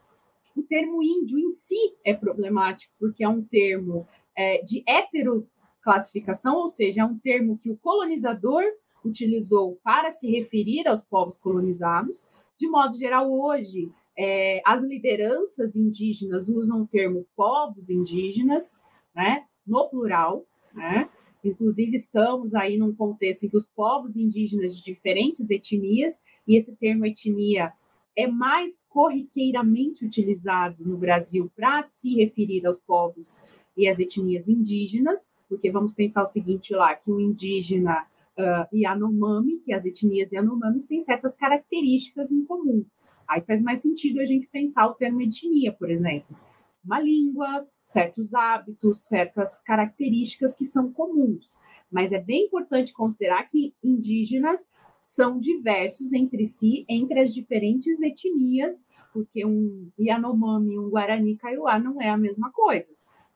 O termo índio em si é problemático, porque é um termo é, de heteroclassificação, ou seja, é um termo que o colonizador utilizou para se referir aos povos colonizados. De modo geral, hoje, é, as lideranças indígenas usam o termo povos indígenas, né, no plural, né? Inclusive, estamos aí num contexto em que os povos indígenas de diferentes etnias, e esse termo etnia é mais corriqueiramente utilizado no Brasil para se referir aos povos e às etnias indígenas, porque vamos pensar o seguinte lá, que o indígena uh, Yanomami, que as etnias Yanomamis têm certas características em comum. Aí faz mais sentido a gente pensar o termo etnia, por exemplo uma língua, certos hábitos, certas características que são comuns. Mas é bem importante considerar que indígenas são diversos entre si, entre as diferentes etnias, porque um Yanomami, um Guarani Kaiowá não é a mesma coisa.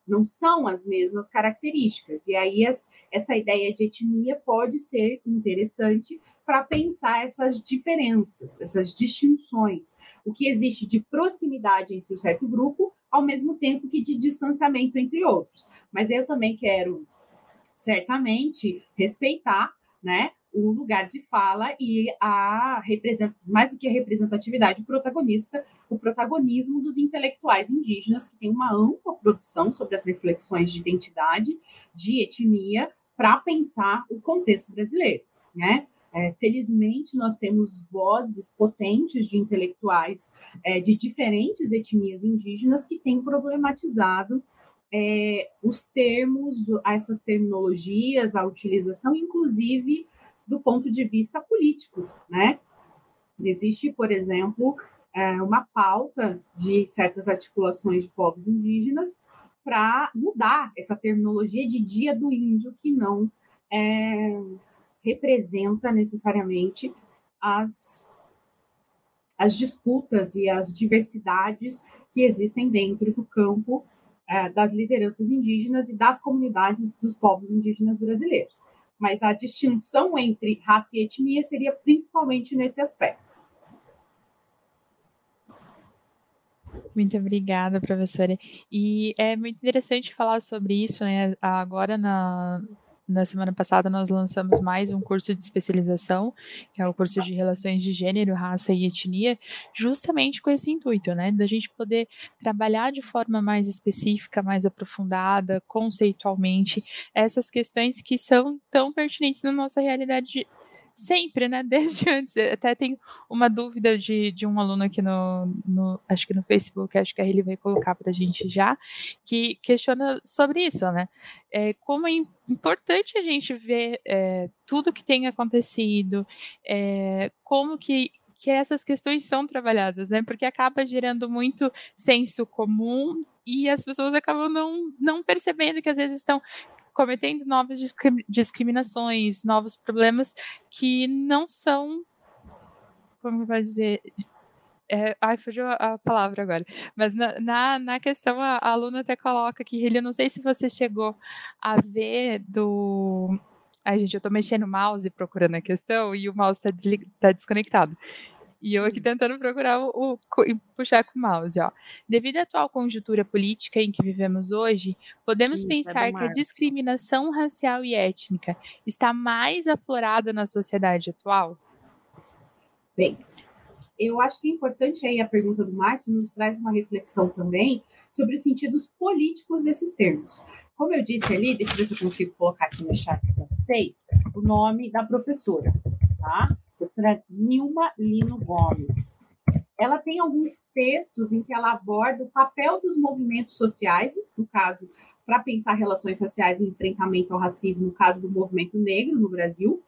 Não são as mesmas características. E aí essa ideia de etnia pode ser interessante para pensar essas diferenças, essas distinções. O que existe de proximidade entre o certo grupo ao mesmo tempo que de distanciamento entre outros. Mas eu também quero, certamente, respeitar né, o lugar de fala e a mais do que a representatividade, o protagonista, o protagonismo dos intelectuais indígenas que têm uma ampla produção sobre as reflexões de identidade, de etnia, para pensar o contexto brasileiro, né? É, felizmente, nós temos vozes potentes de intelectuais é, de diferentes etnias indígenas que têm problematizado é, os termos, essas terminologias, a utilização, inclusive do ponto de vista político, né? Existe, por exemplo, é, uma pauta de certas articulações de povos indígenas para mudar essa terminologia de Dia do Índio, que não é, representa necessariamente as, as disputas e as diversidades que existem dentro do campo é, das lideranças indígenas e das comunidades dos povos indígenas brasileiros. Mas a distinção entre raça e etnia seria principalmente nesse aspecto. Muito obrigada, professora. E é muito interessante falar sobre isso, né? Agora na, na semana passada nós lançamos mais um curso de especialização, que é o curso de Relações de Gênero, Raça e Etnia, justamente com esse intuito, né, da gente poder trabalhar de forma mais específica, mais aprofundada, conceitualmente, essas questões que são tão pertinentes na nossa realidade sempre, né? Desde antes. Até tem uma dúvida de, de um aluno aqui no, no acho que no Facebook, acho que ele vai colocar para a gente já, que questiona sobre isso, né? É, como é importante a gente ver é, tudo que tem acontecido, é, como que que essas questões são trabalhadas, né? Porque acaba gerando muito senso comum e as pessoas acabam não, não percebendo que às vezes estão cometendo novas discriminações, novos problemas que não são, como vai dizer, é, ai, fugiu a, palavra agora. Mas na, na, na, questão, a, a aluna até coloca que ele, não sei se você chegou a ver do. Ai, gente, eu tô mexendo o mouse procurando a questão e o mouse tá, tá desconectado. E eu aqui hum. tentando procurar o, o, puxar com o mouse, ó. Devido à atual conjuntura política em que vivemos hoje, podemos Isso, é pensar é que a discriminação racial e étnica está mais aflorada na sociedade atual? Bem, eu acho que é importante aí a pergunta do Márcio nos traz uma reflexão também sobre os sentidos políticos desses termos. Como eu disse ali, deixa eu ver se eu consigo colocar aqui no chat para vocês, o nome da professora, tá? Professora Nilma Lino Gomes. Ela tem alguns textos em que ela aborda o papel dos movimentos sociais, no caso, para pensar relações raciais e enfrentamento ao racismo, no caso do movimento negro no Brasil,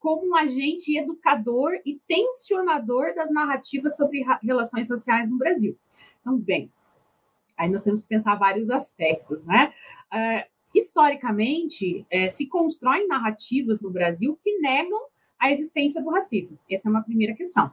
como um agente educador e tensionador das narrativas sobre relações sociais no Brasil. Então, bem, aí nós temos que pensar vários aspectos, né? Uh, historicamente, é, se constroem narrativas no Brasil que negam a existência do racismo. Essa é uma primeira questão,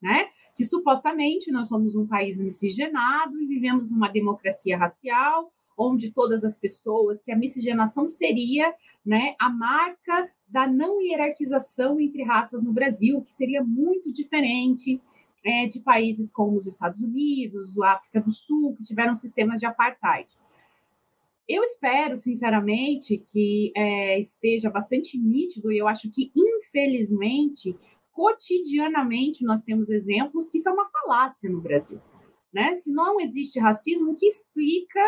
né? Que supostamente nós somos um país miscigenado e vivemos numa democracia racial, onde todas as pessoas, que a miscigenação seria, né, a marca da não hierarquização entre raças no Brasil, que seria muito diferente é, de países como os Estados Unidos, a África do Sul, que tiveram sistemas de apartheid. Eu espero, sinceramente, que é, esteja bastante nítido, e eu acho que, infelizmente, cotidianamente nós temos exemplos que isso é uma falácia no Brasil. Né? Se não existe racismo, que explica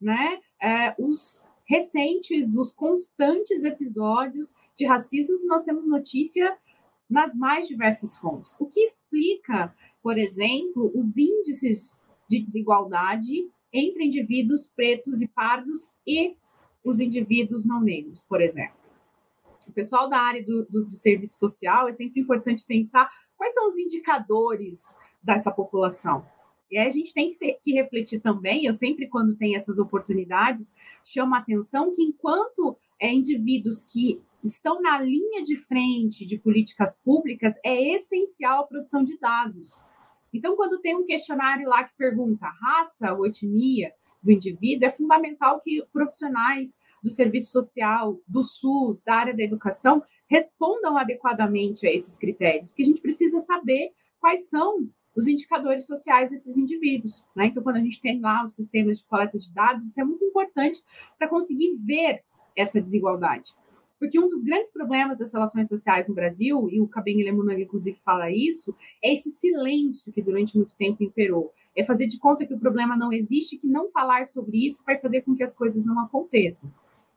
né, é, os recentes, os constantes episódios de racismo que nós temos notícia nas mais diversas fontes. O que explica, por exemplo, os índices de desigualdade entre indivíduos pretos e pardos e os indivíduos não negros, por exemplo. O pessoal da área do, do, do serviço social é sempre importante pensar quais são os indicadores dessa população. E aí a gente tem que, ser, que, refletir também, eu sempre, quando tem essas oportunidades, chamo a atenção que enquanto é, indivíduos que estão na linha de frente de políticas públicas, é essencial a produção de dados. Então, quando tem um questionário lá que pergunta raça ou etnia do indivíduo, é fundamental que profissionais do serviço social, do SUS, da área da educação, respondam adequadamente a esses critérios, porque a gente precisa saber quais são os indicadores sociais desses indivíduos. Né? Então, quando a gente tem lá os sistemas de coleta de dados, isso é muito importante para conseguir ver essa desigualdade. Porque um dos grandes problemas das relações sociais no Brasil, e o Cabem Lemunang, inclusive, fala isso, é esse silêncio que durante muito tempo imperou. É fazer de conta que o problema não existe, que não falar sobre isso vai fazer com que as coisas não aconteçam.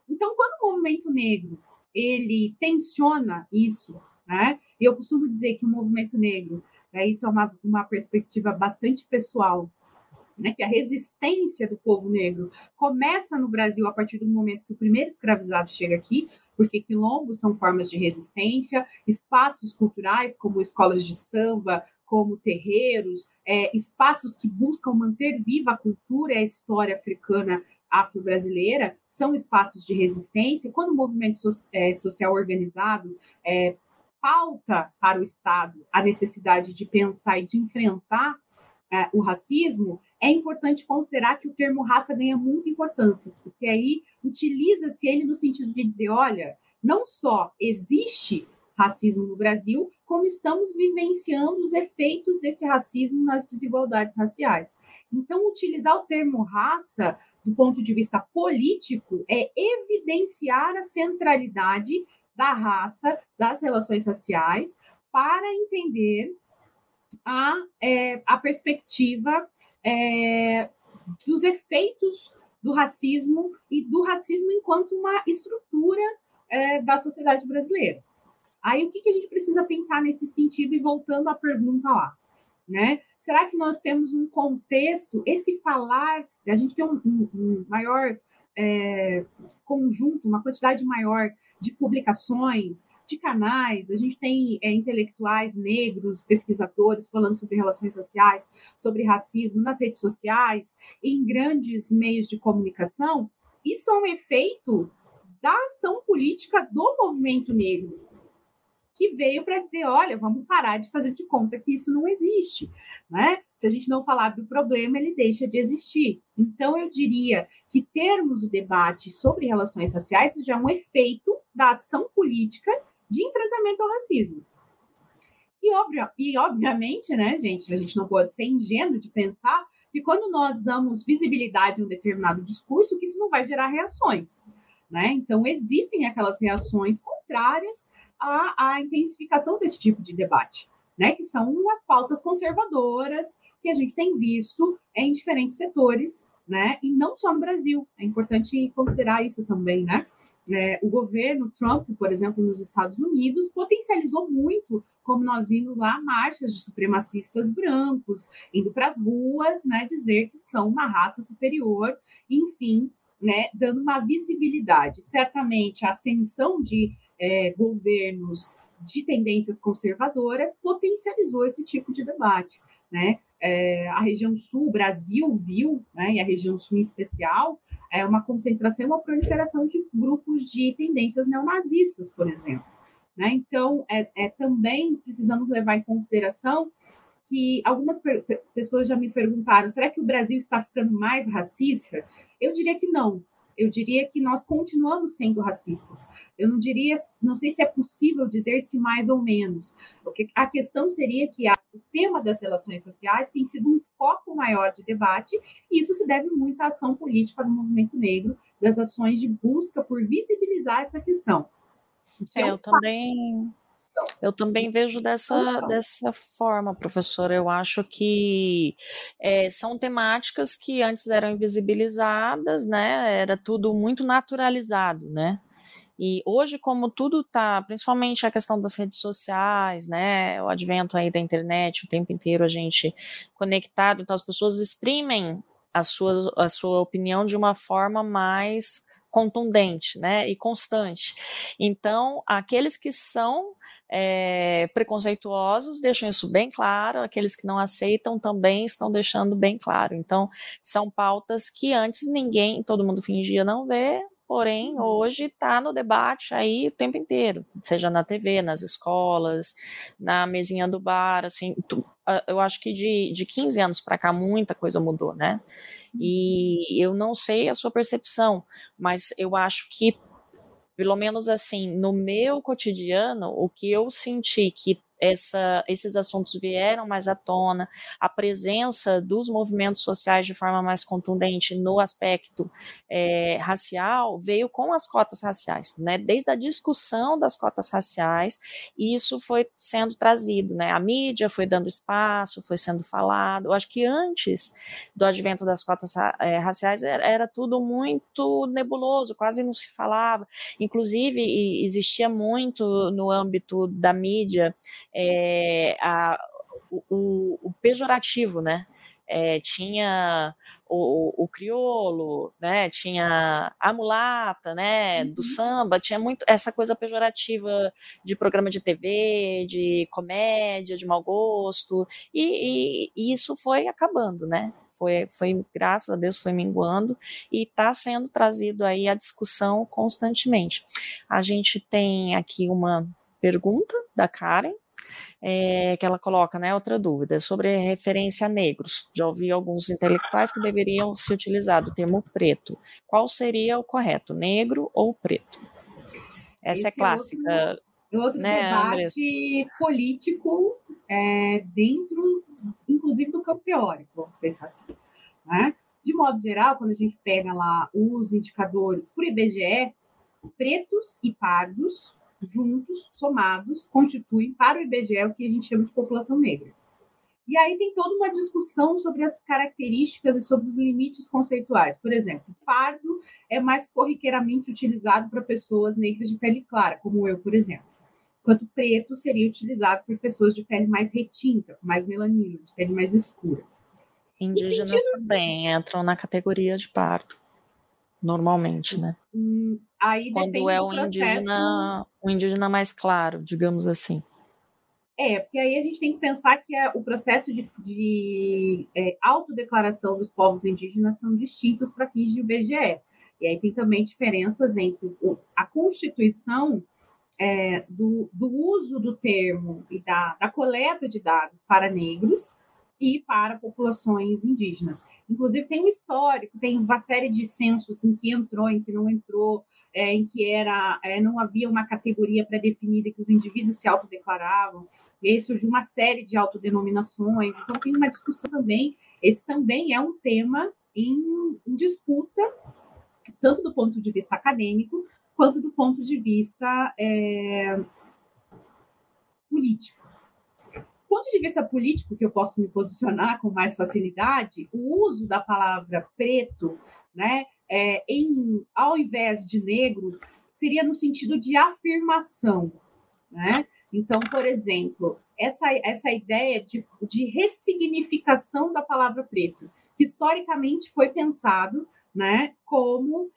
Então, quando o movimento negro ele tensiona isso, né? E eu costumo dizer que o movimento negro, né, isso é uma, uma perspectiva bastante pessoal, né, que a resistência do povo negro começa no Brasil a partir do momento que o primeiro escravizado chega aqui, porque quilombos são formas de resistência, espaços culturais como escolas de samba, como terreiros, é, espaços que buscam manter viva a cultura e a história africana afro-brasileira são espaços de resistência. Quando o movimento so é, social organizado é, pauta para o Estado a necessidade de pensar e de enfrentar é, o racismo, é importante considerar que o termo raça ganha muita importância, porque aí utiliza-se ele no sentido de dizer, olha, não só existe racismo no Brasil, como estamos vivenciando os efeitos desse racismo nas desigualdades raciais. Então, utilizar o termo raça do ponto de vista político, é evidenciar a centralidade da raça, das relações raciais, para entender a, é, a perspectiva é, dos efeitos do racismo e do racismo enquanto uma estrutura é, da sociedade brasileira. Aí o que, que a gente precisa pensar nesse sentido e voltando à pergunta lá? Né? Será que nós temos um contexto, esse falar, a gente tem um, um, um maior é, conjunto, uma quantidade maior de publicações, de canais, a gente tem é, intelectuais negros, pesquisadores falando sobre relações sociais, sobre racismo nas redes sociais, em grandes meios de comunicação, isso é um efeito da ação política do movimento negro, que veio para dizer, olha, vamos parar de fazer de conta que isso não existe, né? Se a gente não falar do problema, ele deixa de existir. Então, eu diria que termos o debate sobre relações raciais já é um efeito da ação política de enfrentamento ao racismo. E, óbvio, e obviamente, né, gente, a gente não pode ser ingênuo de pensar que quando nós damos visibilidade a um determinado discurso, que isso não vai gerar reações. Né? Então, existem aquelas reações contrárias a, a intensificação desse tipo de debate, né? Que são as pautas conservadoras que a gente tem visto em diferentes setores, né? E não só no Brasil. É importante considerar isso também, né? É, o governo Trump, por exemplo, nos Estados Unidos, potencializou muito, como nós vimos lá, marchas de supremacistas brancos indo para as ruas, né, dizer que são uma raça superior, enfim, né, dando uma visibilidade. Certamente a ascensão de é, governos de tendências conservadoras potencializou esse tipo de debate. Né? É, a região sul, Brasil viu, né, e a região sul em especial, é uma concentração, uma proliferação de grupos de tendências neonazistas, por exemplo. Né? Então, é, é, também precisamos levar em consideração que algumas pessoas já me perguntaram: será que o Brasil está ficando mais racista? Eu diria que não eu diria que nós continuamos sendo racistas. Eu não diria, não sei se é possível dizer se mais ou menos. Porque a questão seria que a, o tema das relações sociais tem sido um foco maior de debate, e isso se deve muito à ação política do movimento negro, das ações de busca por visibilizar essa questão. Então, é, eu também eu também vejo dessa, dessa forma, professora. Eu acho que é, são temáticas que antes eram invisibilizadas, né? Era tudo muito naturalizado, né? E hoje, como tudo está, principalmente a questão das redes sociais, né, o advento aí da internet, o tempo inteiro a gente conectado, então as pessoas exprimem a sua, a sua opinião de uma forma mais contundente, né, e constante. Então, aqueles que são é, preconceituosos deixam isso bem claro, aqueles que não aceitam também estão deixando bem claro. Então, são pautas que antes ninguém, todo mundo fingia não ver, porém uhum. hoje está no debate aí o tempo inteiro, seja na TV, nas escolas, na mesinha do bar, assim, tu, eu acho que de, de 15 anos para cá muita coisa mudou, né? E eu não sei a sua percepção, mas eu acho que pelo menos assim, no meu cotidiano, o que eu senti que essa, esses assuntos vieram mais à tona, a presença dos movimentos sociais de forma mais contundente no aspecto é, racial veio com as cotas raciais, né? Desde a discussão das cotas raciais, isso foi sendo trazido, né? A mídia foi dando espaço, foi sendo falado. Eu acho que antes do advento das cotas é, raciais era, era tudo muito nebuloso, quase não se falava. Inclusive, existia muito no âmbito da mídia é, a, o, o, pejorativo, né? É, tinha o, o, criolo, né? Tinha a mulata, né? Do uhum. samba, tinha muito essa coisa pejorativa de programa de TV, de comédia, de mau gosto, e, e, e isso foi acabando, né? Foi, foi, graças a Deus, foi minguando e está sendo trazido aí a discussão constantemente. A gente tem aqui uma pergunta da Karen, é, que ela coloca, né, outra dúvida, sobre referência a negros. Já ouvi alguns intelectuais que deveriam se utilizar do termo preto. Qual seria o correto, negro ou preto? Essa é Esse é clássica. Outro, outro né, debate político é, dentro, inclusive, do campo teórico, vamos pensar assim. Né? De modo geral, quando a gente pega lá os indicadores por IBGE, pretos e pardos juntos, somados, constituem para o IBGE o que a gente chama de população negra. E aí tem toda uma discussão sobre as características e sobre os limites conceituais. Por exemplo, pardo é mais corriqueiramente utilizado para pessoas negras de pele clara, como eu, por exemplo. Enquanto preto seria utilizado por pessoas de pele mais retinta, mais melanina, de pele mais escura. Indígenas sentido... também entram na categoria de pardo, normalmente, né? Hum, Aí Quando é um indígena, um indígena mais claro, digamos assim. É, porque aí a gente tem que pensar que é, o processo de, de é, autodeclaração dos povos indígenas são distintos para fins de IBGE. E aí tem também diferenças entre a constituição é, do, do, uso do termo e da, da coleta de dados para negros e para populações indígenas. Inclusive, tem um histórico, tem uma série de censos em que entrou, em que não entrou, é, em que era é, não havia uma categoria pré-definida que os indivíduos se autodeclaravam, e aí surgiu uma série de autodenominações, então tem uma discussão também, esse também é um tema em, em disputa, tanto do ponto de vista acadêmico, quanto do ponto de vista é, político. Do ponto de vista político, que eu posso me posicionar com mais facilidade, o uso da palavra preto, né, é, em, ao invés de negro, seria no sentido de afirmação, né? Então, por exemplo, essa, essa ideia de, de ressignificação da palavra preto, que historicamente foi pensado né, como,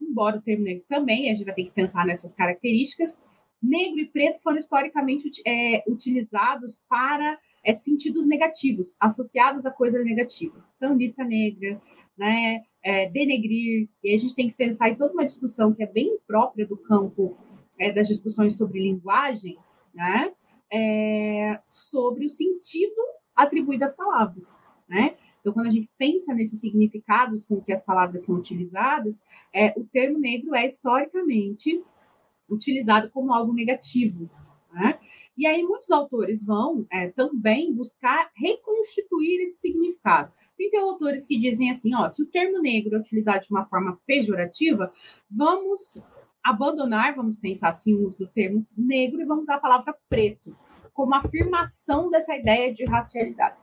embora o termo negro também, a gente vai ter que pensar nessas características, negro e preto foram historicamente é, utilizados para é, sentidos negativos, associados a coisa negativa. Então, lista negra, né, é, denegrir, e a gente tem que pensar em toda uma discussão que é bem própria do campo é, das discussões sobre linguagem, né, é, sobre o sentido atribuído às palavras, né? Então, quando a gente pensa nesses significados com que as palavras são utilizadas, é, o termo negro é historicamente utilizado como algo negativo. Né? E aí, muitos autores vão é, também buscar reconstituir esse significado. Tem, autores que dizem assim, ó, se o termo negro é utilizado de uma forma pejorativa, vamos abandonar, vamos pensar assim, o uso do termo negro e vamos usar a palavra preto, como afirmação dessa ideia de racialidade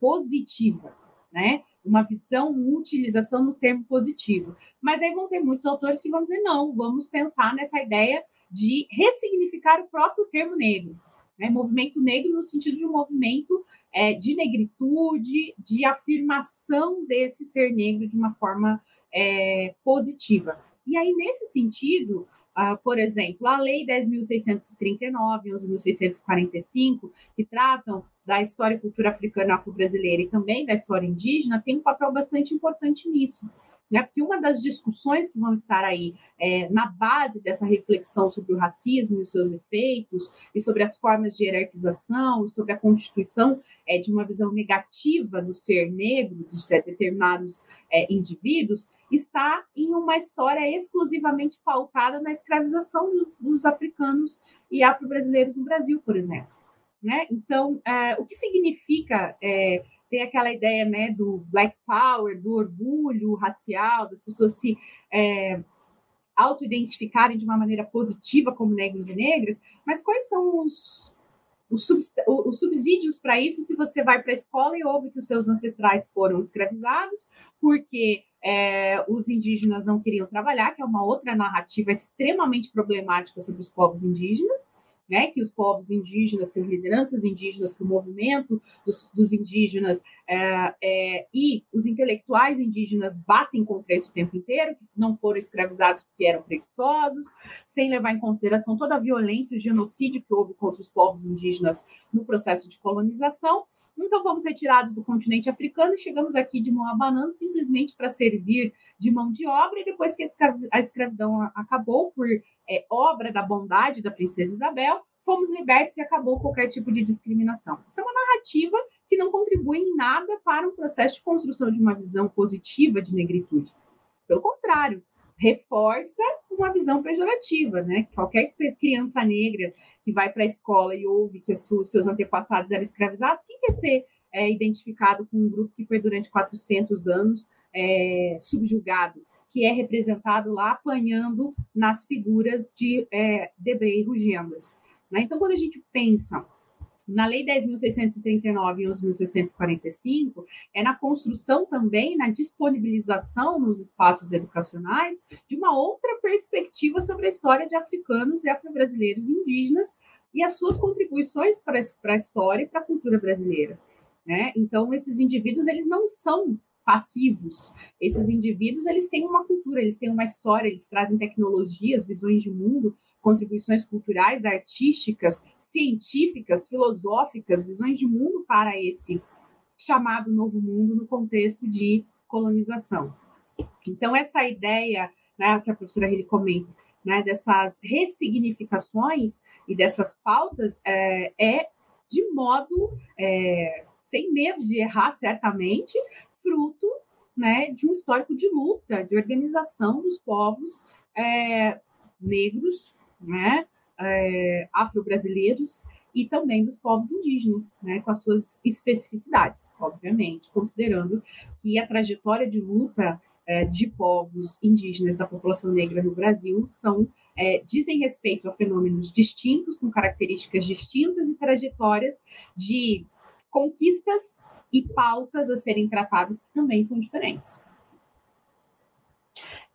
positiva, né? Uma visão, uma utilização no termo positivo. Mas aí vão ter muitos autores que vão dizer, não, vamos pensar nessa ideia de ressignificar o próprio termo negro. Né? Movimento negro no sentido de um movimento é, de negritude, de afirmação desse ser negro de uma forma é, positiva. E aí, nesse sentido, uh, por exemplo, a Lei 10.639 e 11.645, que tratam da história e cultura africana afro-brasileira e também da história indígena, tem um papel bastante importante nisso né? Porque uma das discussões que vão estar aí é, na base dessa reflexão sobre o racismo e os seus efeitos, e sobre as formas de hierarquização, sobre a constituição é, de uma visão negativa do ser negro, de determinados é, indivíduos, está em uma história exclusivamente pautada na escravização dos, dos africanos e afro-brasileiros no Brasil, por exemplo. Né? Então, é, o que significa é, ter aquela ideia né, do Black Power, do orgulho racial, das pessoas se é, auto-identificarem de uma maneira positiva como negros e negras, mas quais são os, os, os subsídios para isso se você vai para a escola e ouve que os seus ancestrais foram escravizados, porque é, os indígenas não queriam trabalhar, que é uma outra narrativa extremamente problemática sobre os povos indígenas, né, que os povos indígenas, que as lideranças indígenas, que o movimento dos, dos indígenas é, é, e os intelectuais indígenas batem contra isso o tempo inteiro, que não foram escravizados porque eram preguiçosos, sem levar em consideração toda a violência e o genocídio que houve contra os povos indígenas no processo de colonização. Então, fomos retirados do continente africano e chegamos aqui de mão abanando simplesmente para servir de mão de obra. E depois que a escravidão acabou, por é, obra da bondade da princesa Isabel, fomos libertos e acabou qualquer tipo de discriminação. Isso é uma narrativa que não contribui em nada para um processo de construção de uma visão positiva de negritude. Pelo contrário, reforça uma visão pejorativa, né? Qualquer criança negra que vai para a escola e ouve que seus antepassados eram escravizados, quem quer ser é, identificado com um grupo que foi durante 400 anos é, subjugado, que é representado lá apanhando nas figuras de é, Debré e Rugendas. Né? Então, quando a gente pensa na Lei 10.639 e 11.645, é na construção também, na disponibilização nos espaços educacionais de uma outra perspectiva sobre a história de africanos e afro-brasileiros indígenas e as suas contribuições para a história e para a cultura brasileira. Né? Então, esses indivíduos, eles não são passivos. Esses indivíduos, eles têm uma cultura, eles têm uma história, eles trazem tecnologias, visões de mundo, contribuições culturais, artísticas, científicas, filosóficas, visões de mundo para esse chamado novo mundo no contexto de colonização. Então, essa ideia né, que a professora Rili comenta, né, dessas ressignificações e dessas pautas é, é de modo é, sem medo de errar, certamente, fruto né, de um histórico de luta, de organização dos povos é, negros, né, é, afro-brasileiros e também dos povos indígenas, né, com as suas especificidades, obviamente, considerando que a trajetória de luta é, de povos indígenas da população negra no Brasil são é, dizem respeito a fenômenos distintos, com características distintas e trajetórias de conquistas e pautas a serem tratadas que também são diferentes.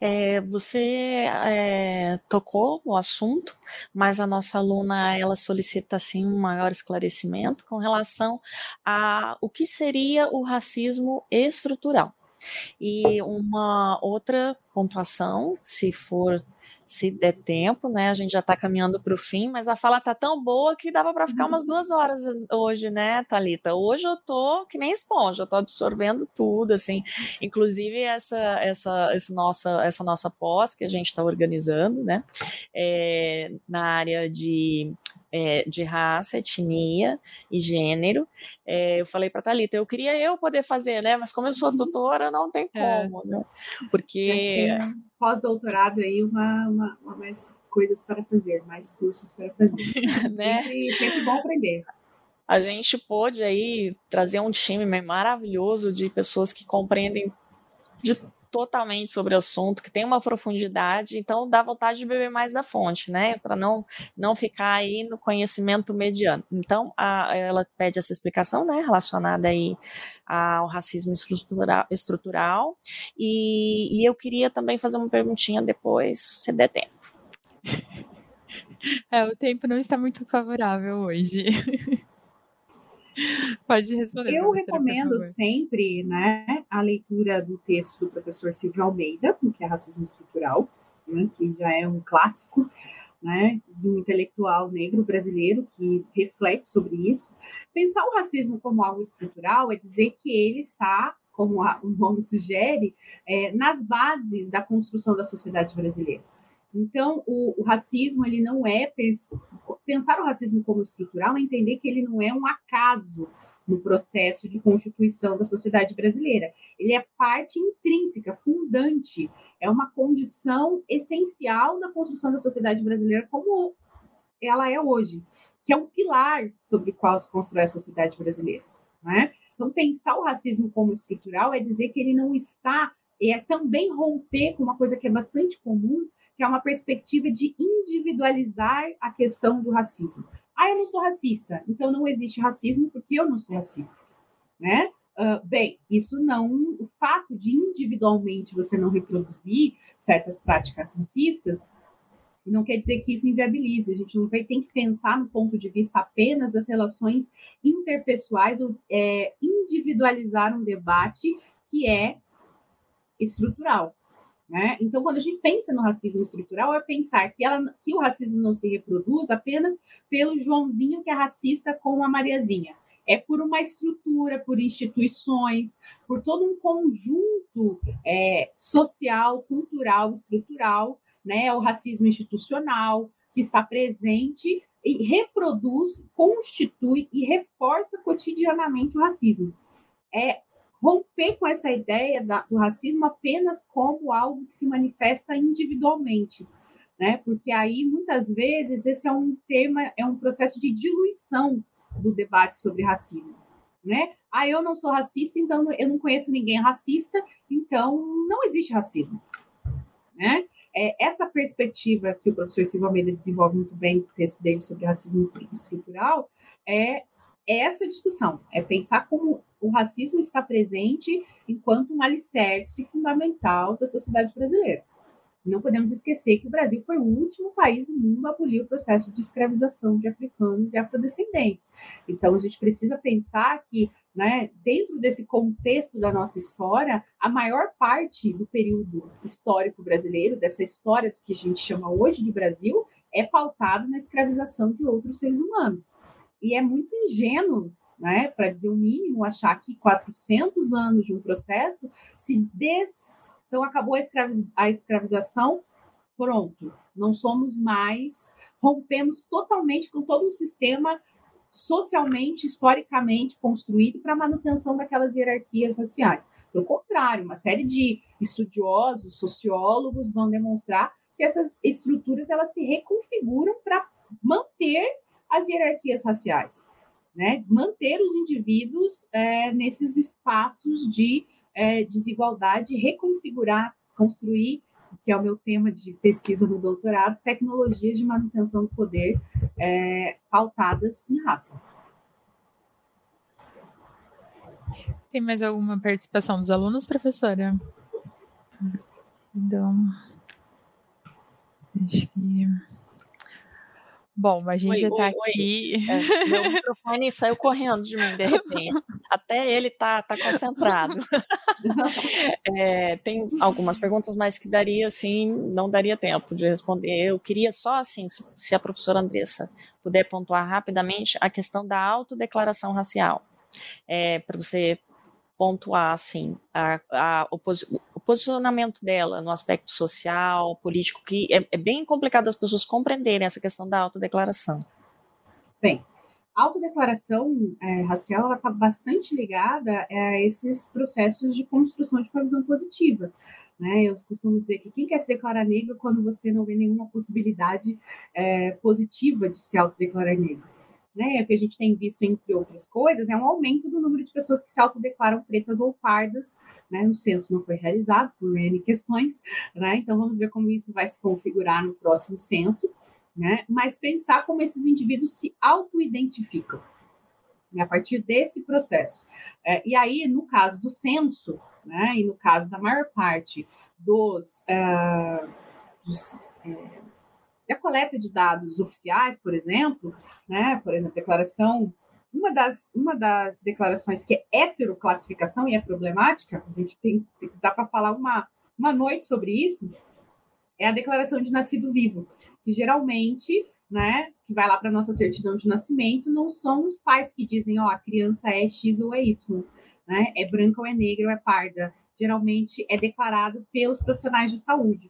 É, você é, tocou no assunto, mas a nossa aluna ela solicita assim um maior esclarecimento com relação a o que seria o racismo estrutural. E uma outra pontuação, se for se der tempo, né? A gente já está caminhando para o fim, mas a fala tá tão boa que dava para ficar umas duas horas hoje, né, Talita? Hoje eu tô que nem esponja, eu tô absorvendo tudo, assim, inclusive essa essa essa nossa essa nossa pós que a gente está organizando, né, é, na área de é, de raça, etnia e gênero. É, eu falei para Talita, eu queria eu poder fazer, né? Mas como eu sou tutora, não tem é. como, né? Porque pós-doutorado aí uma, uma, uma, mais coisas para fazer, mais cursos para fazer. né? Sempre, sempre bom aprender a gente pôde aí trazer um time maravilhoso de pessoas que compreendem de totalmente sobre o assunto, que tem uma profundidade, então dá vontade de beber mais da fonte, né? Para não, não ficar aí no conhecimento mediano. Então, a, ela pede essa explicação, né, relacionada aí ao racismo estrutural, estrutural e, e eu queria também fazer uma perguntinha depois, se der tempo. É, o tempo não está muito favorável hoje. Pode responder. Eu recomendo sempre né, a leitura do texto do professor Silvio Almeida, que é Racismo Estrutural, né, que já é um clássico né, de um intelectual negro brasileiro que reflete sobre isso. Pensar o racismo como algo estrutural é dizer que ele está, como o nome sugere, é, nas bases da construção da sociedade brasileira. Então, o, o, racismo ele não é pensar o racismo como estrutural, é entender que ele não é um acaso no processo de constituição da sociedade brasileira. Ele é parte intrínseca, fundante, é uma condição essencial da construção da sociedade brasileira como ela é hoje que é um pilar sobre o qual se constrói a sociedade brasileira. Né? Então, pensar o racismo como estrutural é dizer que ele não está, é também romper com uma coisa que é bastante comum, que é uma perspectiva de individualizar a questão do racismo. Ah, eu não sou racista, então não existe racismo porque eu não sou racista, né? Uh, bem, isso não, o fato de individualmente você não reproduzir certas práticas racistas não quer dizer que isso inviabilize. A gente não vai ter que pensar no ponto de vista apenas das relações interpessoais ou é, individualizar um debate que é estrutural. Né? Então, quando a gente pensa no racismo estrutural, é pensar que, ela, que o racismo não se reproduz apenas pelo Joãozinho que é racista com a Mariazinha. É por uma estrutura, por instituições, por todo um conjunto é, social, cultural, estrutural, né? o racismo institucional que está presente e reproduz, constitui e reforça cotidianamente o racismo. É romper com essa ideia da, do racismo apenas como algo que se manifesta individualmente, né? Porque aí muitas vezes esse é um tema, é um processo de diluição do debate sobre racismo, né? Ah, eu não sou racista, então eu não conheço ninguém racista, então não existe racismo, né? É, essa perspectiva que o professor Silva Almeida desenvolve muito bem no texto dele sobre racismo estrutural é essa discussão, é pensar como o racismo está presente enquanto um alicerce fundamental da sociedade brasileira. Não podemos esquecer que o Brasil foi o último país do mundo a abolir o processo de escravização de africanos e afrodescendentes. Então, a gente precisa pensar que, né, dentro desse contexto da nossa história, a maior parte do período histórico brasileiro, dessa história do que a gente chama hoje de Brasil, é pautado na escravização de outros seres humanos. E é muito ingênuo né, para dizer o mínimo, achar que 400 anos de um processo se des... Então, acabou a, escravi... a escravização, pronto, não somos mais, rompemos totalmente com todo um sistema socialmente, historicamente construído para a manutenção daquelas hierarquias raciais. Pelo contrário, uma série de estudiosos, sociólogos vão demonstrar que essas estruturas elas se reconfiguram para manter as hierarquias raciais né? manter os indivíduos é, nesses espaços de é, desigualdade, reconfigurar, construir, que é o meu tema de pesquisa no doutorado, tecnologias de manutenção do poder é, pautadas em raça. Tem mais alguma participação dos alunos, professora? Então, acho que Bom, a gente oi, já está aqui. É, meu microfone saiu correndo de mim, de repente. Até ele tá, tá concentrado. é, tem algumas perguntas, mas que daria, assim, não daria tempo de responder. Eu queria só, assim, se a professora Andressa puder pontuar rapidamente a questão da autodeclaração racial. É, para você pontuar assim a, a, o, o, posicionamento dela no aspecto social, político, que é, é bem complicado as pessoas compreenderem essa questão da autodeclaração. Bem, a autodeclaração é, racial está bastante ligada a esses processos de construção de uma visão positiva. Né? Eu costumo dizer que quem quer se declarar negro quando você não vê nenhuma possibilidade é, positiva de se autodeclarar negro né, que a gente tem visto, entre outras coisas, é um aumento do número de pessoas que se autodeclaram pretas ou pardas, né, o censo não foi realizado por N questões, né, então vamos ver como isso vai se configurar no próximo censo, né, mas pensar como esses indivíduos se auto-identificam, né, a partir desse processo. É, e aí, no caso do censo, né, e no caso da maior parte dos, uh, dos é, e a coleta de dados oficiais, por exemplo, né, por exemplo, declaração, uma das, uma das declarações que é heteroclassificação e é problemática, a gente tem, dá para falar uma, uma noite sobre isso, é a declaração de nascido vivo, que geralmente, né, que vai lá para nossa certidão de nascimento, não são os pais que dizem, ó, a criança é X ou é Y, né, é branca ou é negra ou é parda. Geralmente é declarado pelos profissionais de saúde.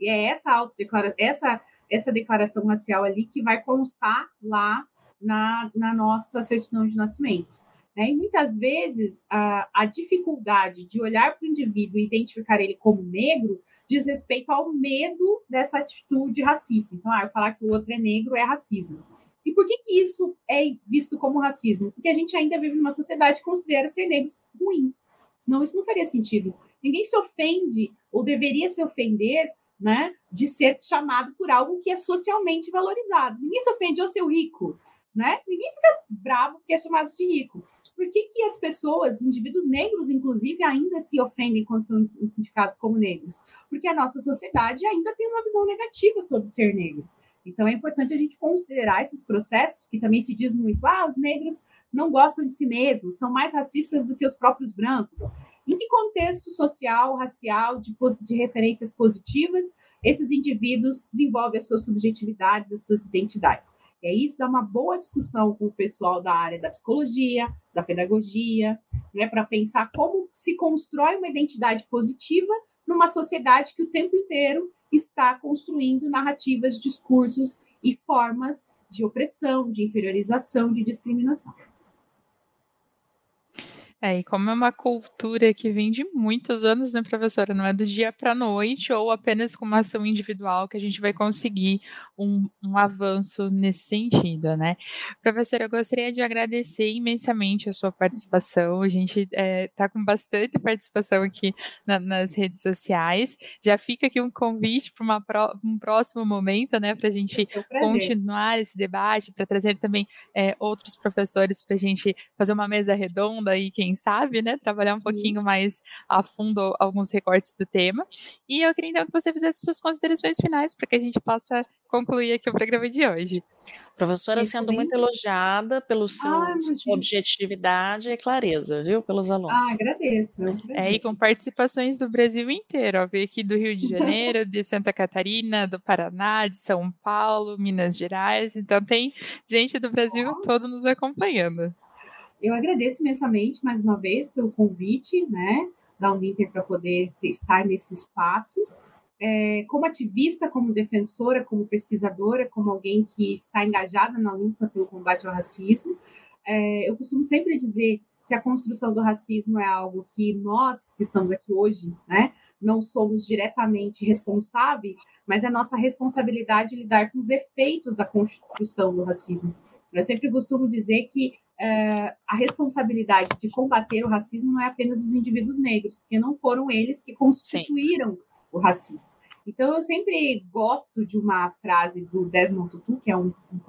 E é essa autodeclaração, essa essa declaração racial ali que vai constar lá na, na nossa certidão de nascimento. Né? E muitas vezes a, a dificuldade de olhar para o indivíduo e identificar ele como negro diz respeito ao medo dessa atitude racista. Então, ah, eu falar que o outro é negro é racismo. E por que, que isso é visto como racismo? Porque a gente ainda vive numa sociedade que considera ser negro ruim. Senão isso não faria sentido. Ninguém se ofende ou deveria se ofender né, de ser chamado por algo que é socialmente valorizado. Ninguém se ofende ao ser rico, né? Ninguém fica bravo porque é chamado de rico. Por que, que as pessoas, indivíduos negros, inclusive, ainda se ofendem quando são indicados como negros? Porque a nossa sociedade ainda tem uma visão negativa sobre ser negro. Então é importante a gente considerar esses processos, que também se diz muito, ah, os negros não gostam de si mesmos, são mais racistas do que os próprios brancos. Em que contexto social, racial, de, de referências positivas, esses indivíduos desenvolvem as suas subjetividades, as suas identidades? E aí isso dá uma boa discussão com o pessoal da área da psicologia, da pedagogia, né, para pensar como se constrói uma identidade positiva numa sociedade que o tempo inteiro está construindo narrativas, discursos e formas de opressão, de inferiorização, de discriminação. É, e como é uma cultura que vem de muitos anos, né, professora? Não é do dia para a noite ou apenas com uma ação individual que a gente vai conseguir um, um avanço nesse sentido, né? Professora, eu gostaria de agradecer imensamente a sua participação. A gente está é, tá com bastante participação aqui na, nas redes sociais. Já fica aqui um convite para um próximo momento, né, para a gente é continuar esse debate, para trazer também é, outros professores para a gente fazer uma mesa redonda aí, quem sabe, né? Trabalhar um pouquinho mais a fundo alguns recortes do tema. E eu queria então que você fizesse suas considerações finais para que a gente possa concluir aqui o programa de hoje. Professora Isso sendo muito elogiada pela sua objetividade e clareza, viu? Pelos alunos. Ah, agradeço. É, e com participações do Brasil inteiro. Ó, veio aqui do Rio de Janeiro, de Santa Catarina, do Paraná, de São Paulo, Minas Gerais. Então tem gente do Brasil todo nos acompanhando. Eu agradeço imensamente mais uma vez pelo convite, né, da Uninter para poder estar nesse espaço. É, como ativista, como defensora, como pesquisadora, como alguém que está engajada na luta pelo combate ao racismo, é, eu costumo sempre dizer que a construção do racismo é algo que nós que estamos aqui hoje, né, não somos diretamente responsáveis, mas é nossa responsabilidade lidar com os efeitos da construção do racismo. Eu sempre costumo dizer que é, a responsabilidade de combater o racismo não é apenas dos indivíduos negros, porque não foram eles que constituíram Sim. o racismo. Então, eu sempre gosto de uma frase do Desmond Tutu, que é um, um,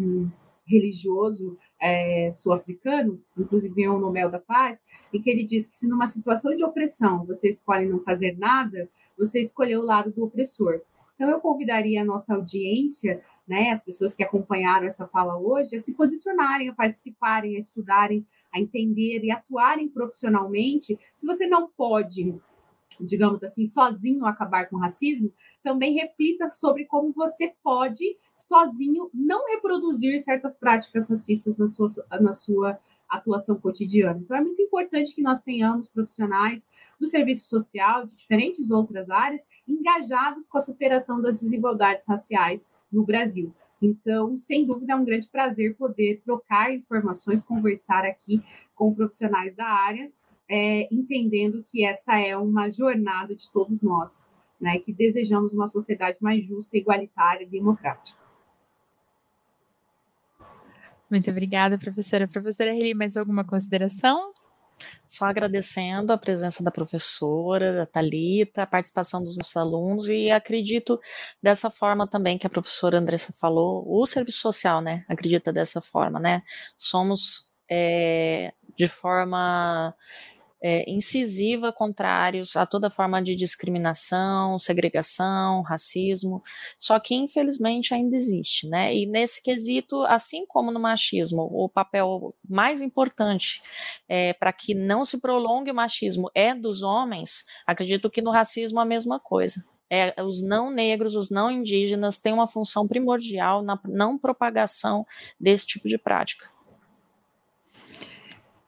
um religioso é, sul-africano, inclusive ganhou o Nobel da Paz, em que ele diz que se numa situação de opressão você escolhe não fazer nada, você escolheu o lado do opressor. Então, eu convidaria a nossa audiência né, as pessoas que acompanharam essa fala hoje, a se posicionarem, a participarem, a estudarem, a entender e atuarem profissionalmente. Se você não pode, digamos assim, sozinho acabar com o racismo, também reflita sobre como você pode, sozinho, não reproduzir certas práticas racistas na sua, na sua atuação cotidiana. Então, é muito importante que nós tenhamos profissionais do serviço social, de diferentes outras áreas, engajados com a superação das desigualdades raciais no Brasil. Então, sem dúvida, é um grande prazer poder trocar informações, conversar aqui com profissionais da área, é, entendendo que essa é uma jornada de todos nós, né, que desejamos uma sociedade mais justa, igualitária e democrática. Muito obrigada, professora. Professora Reli, mais alguma consideração? Só agradecendo a presença da professora, da Talita, a participação dos nossos alunos e acredito dessa forma também que a professora Andressa falou, o serviço social, né? Acredita dessa forma, né? Somos é, de forma é, incisiva contrários a toda forma de discriminação, segregação, racismo, só que infelizmente ainda existe, né? E nesse quesito, assim como no machismo, o papel mais importante é, para que não se prolongue o machismo é dos homens, acredito que no racismo a mesma coisa. É, os não negros, os não indígenas têm uma função primordial na não propagação desse tipo de prática.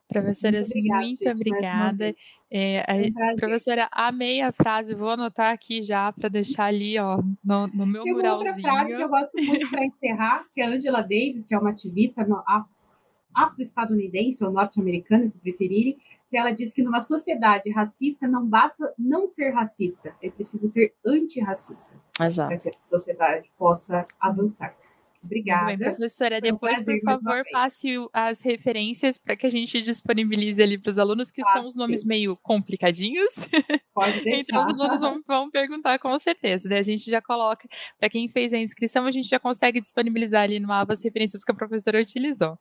Professora, muito, obrigada, muito gente, obrigada. É, a, professora, amei a frase, vou anotar aqui já para deixar ali ó, no, no meu Tem muralzinho. outra frase que eu gosto muito para encerrar, que é a Angela Davis, que é uma ativista afro-estadunidense ou norte-americana, se preferirem, que ela diz que numa sociedade racista não basta não ser racista, é preciso ser antirracista. Para que a sociedade possa avançar. Obrigada. Bem, professora. Depois, um por favor, passe as referências para que a gente disponibilize ali para os alunos, que são os nomes meio complicadinhos. Pode deixar. então, os alunos vão, vão perguntar com certeza. Daí a gente já coloca, para quem fez a inscrição, a gente já consegue disponibilizar ali no aba as referências que a professora utilizou.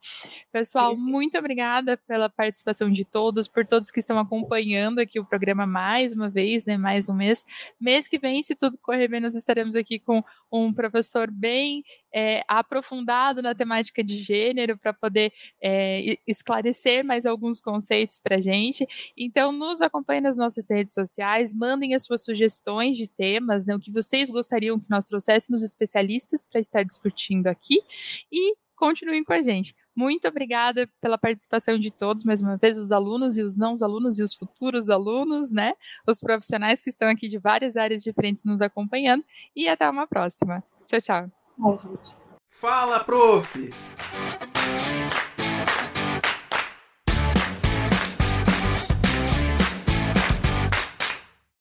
Pessoal, muito obrigada pela participação de todos, por todos que estão acompanhando aqui o programa mais uma vez, né? Mais um mês. Mês que vem, se tudo correr bem, nós estaremos aqui com um professor bem é, aprofundado na temática de gênero para poder é, esclarecer mais alguns conceitos para a gente. Então, nos acompanhem nas nossas redes sociais, mandem as suas sugestões de temas, né, o que vocês gostariam que nós trouxéssemos especialistas para estar discutindo aqui e continuem com a gente. Muito obrigada pela participação de todos, mais uma vez, os alunos e os não alunos e os futuros alunos, né? Os profissionais que estão aqui de várias áreas diferentes nos acompanhando. E até uma próxima. Tchau, tchau. Fala, prof!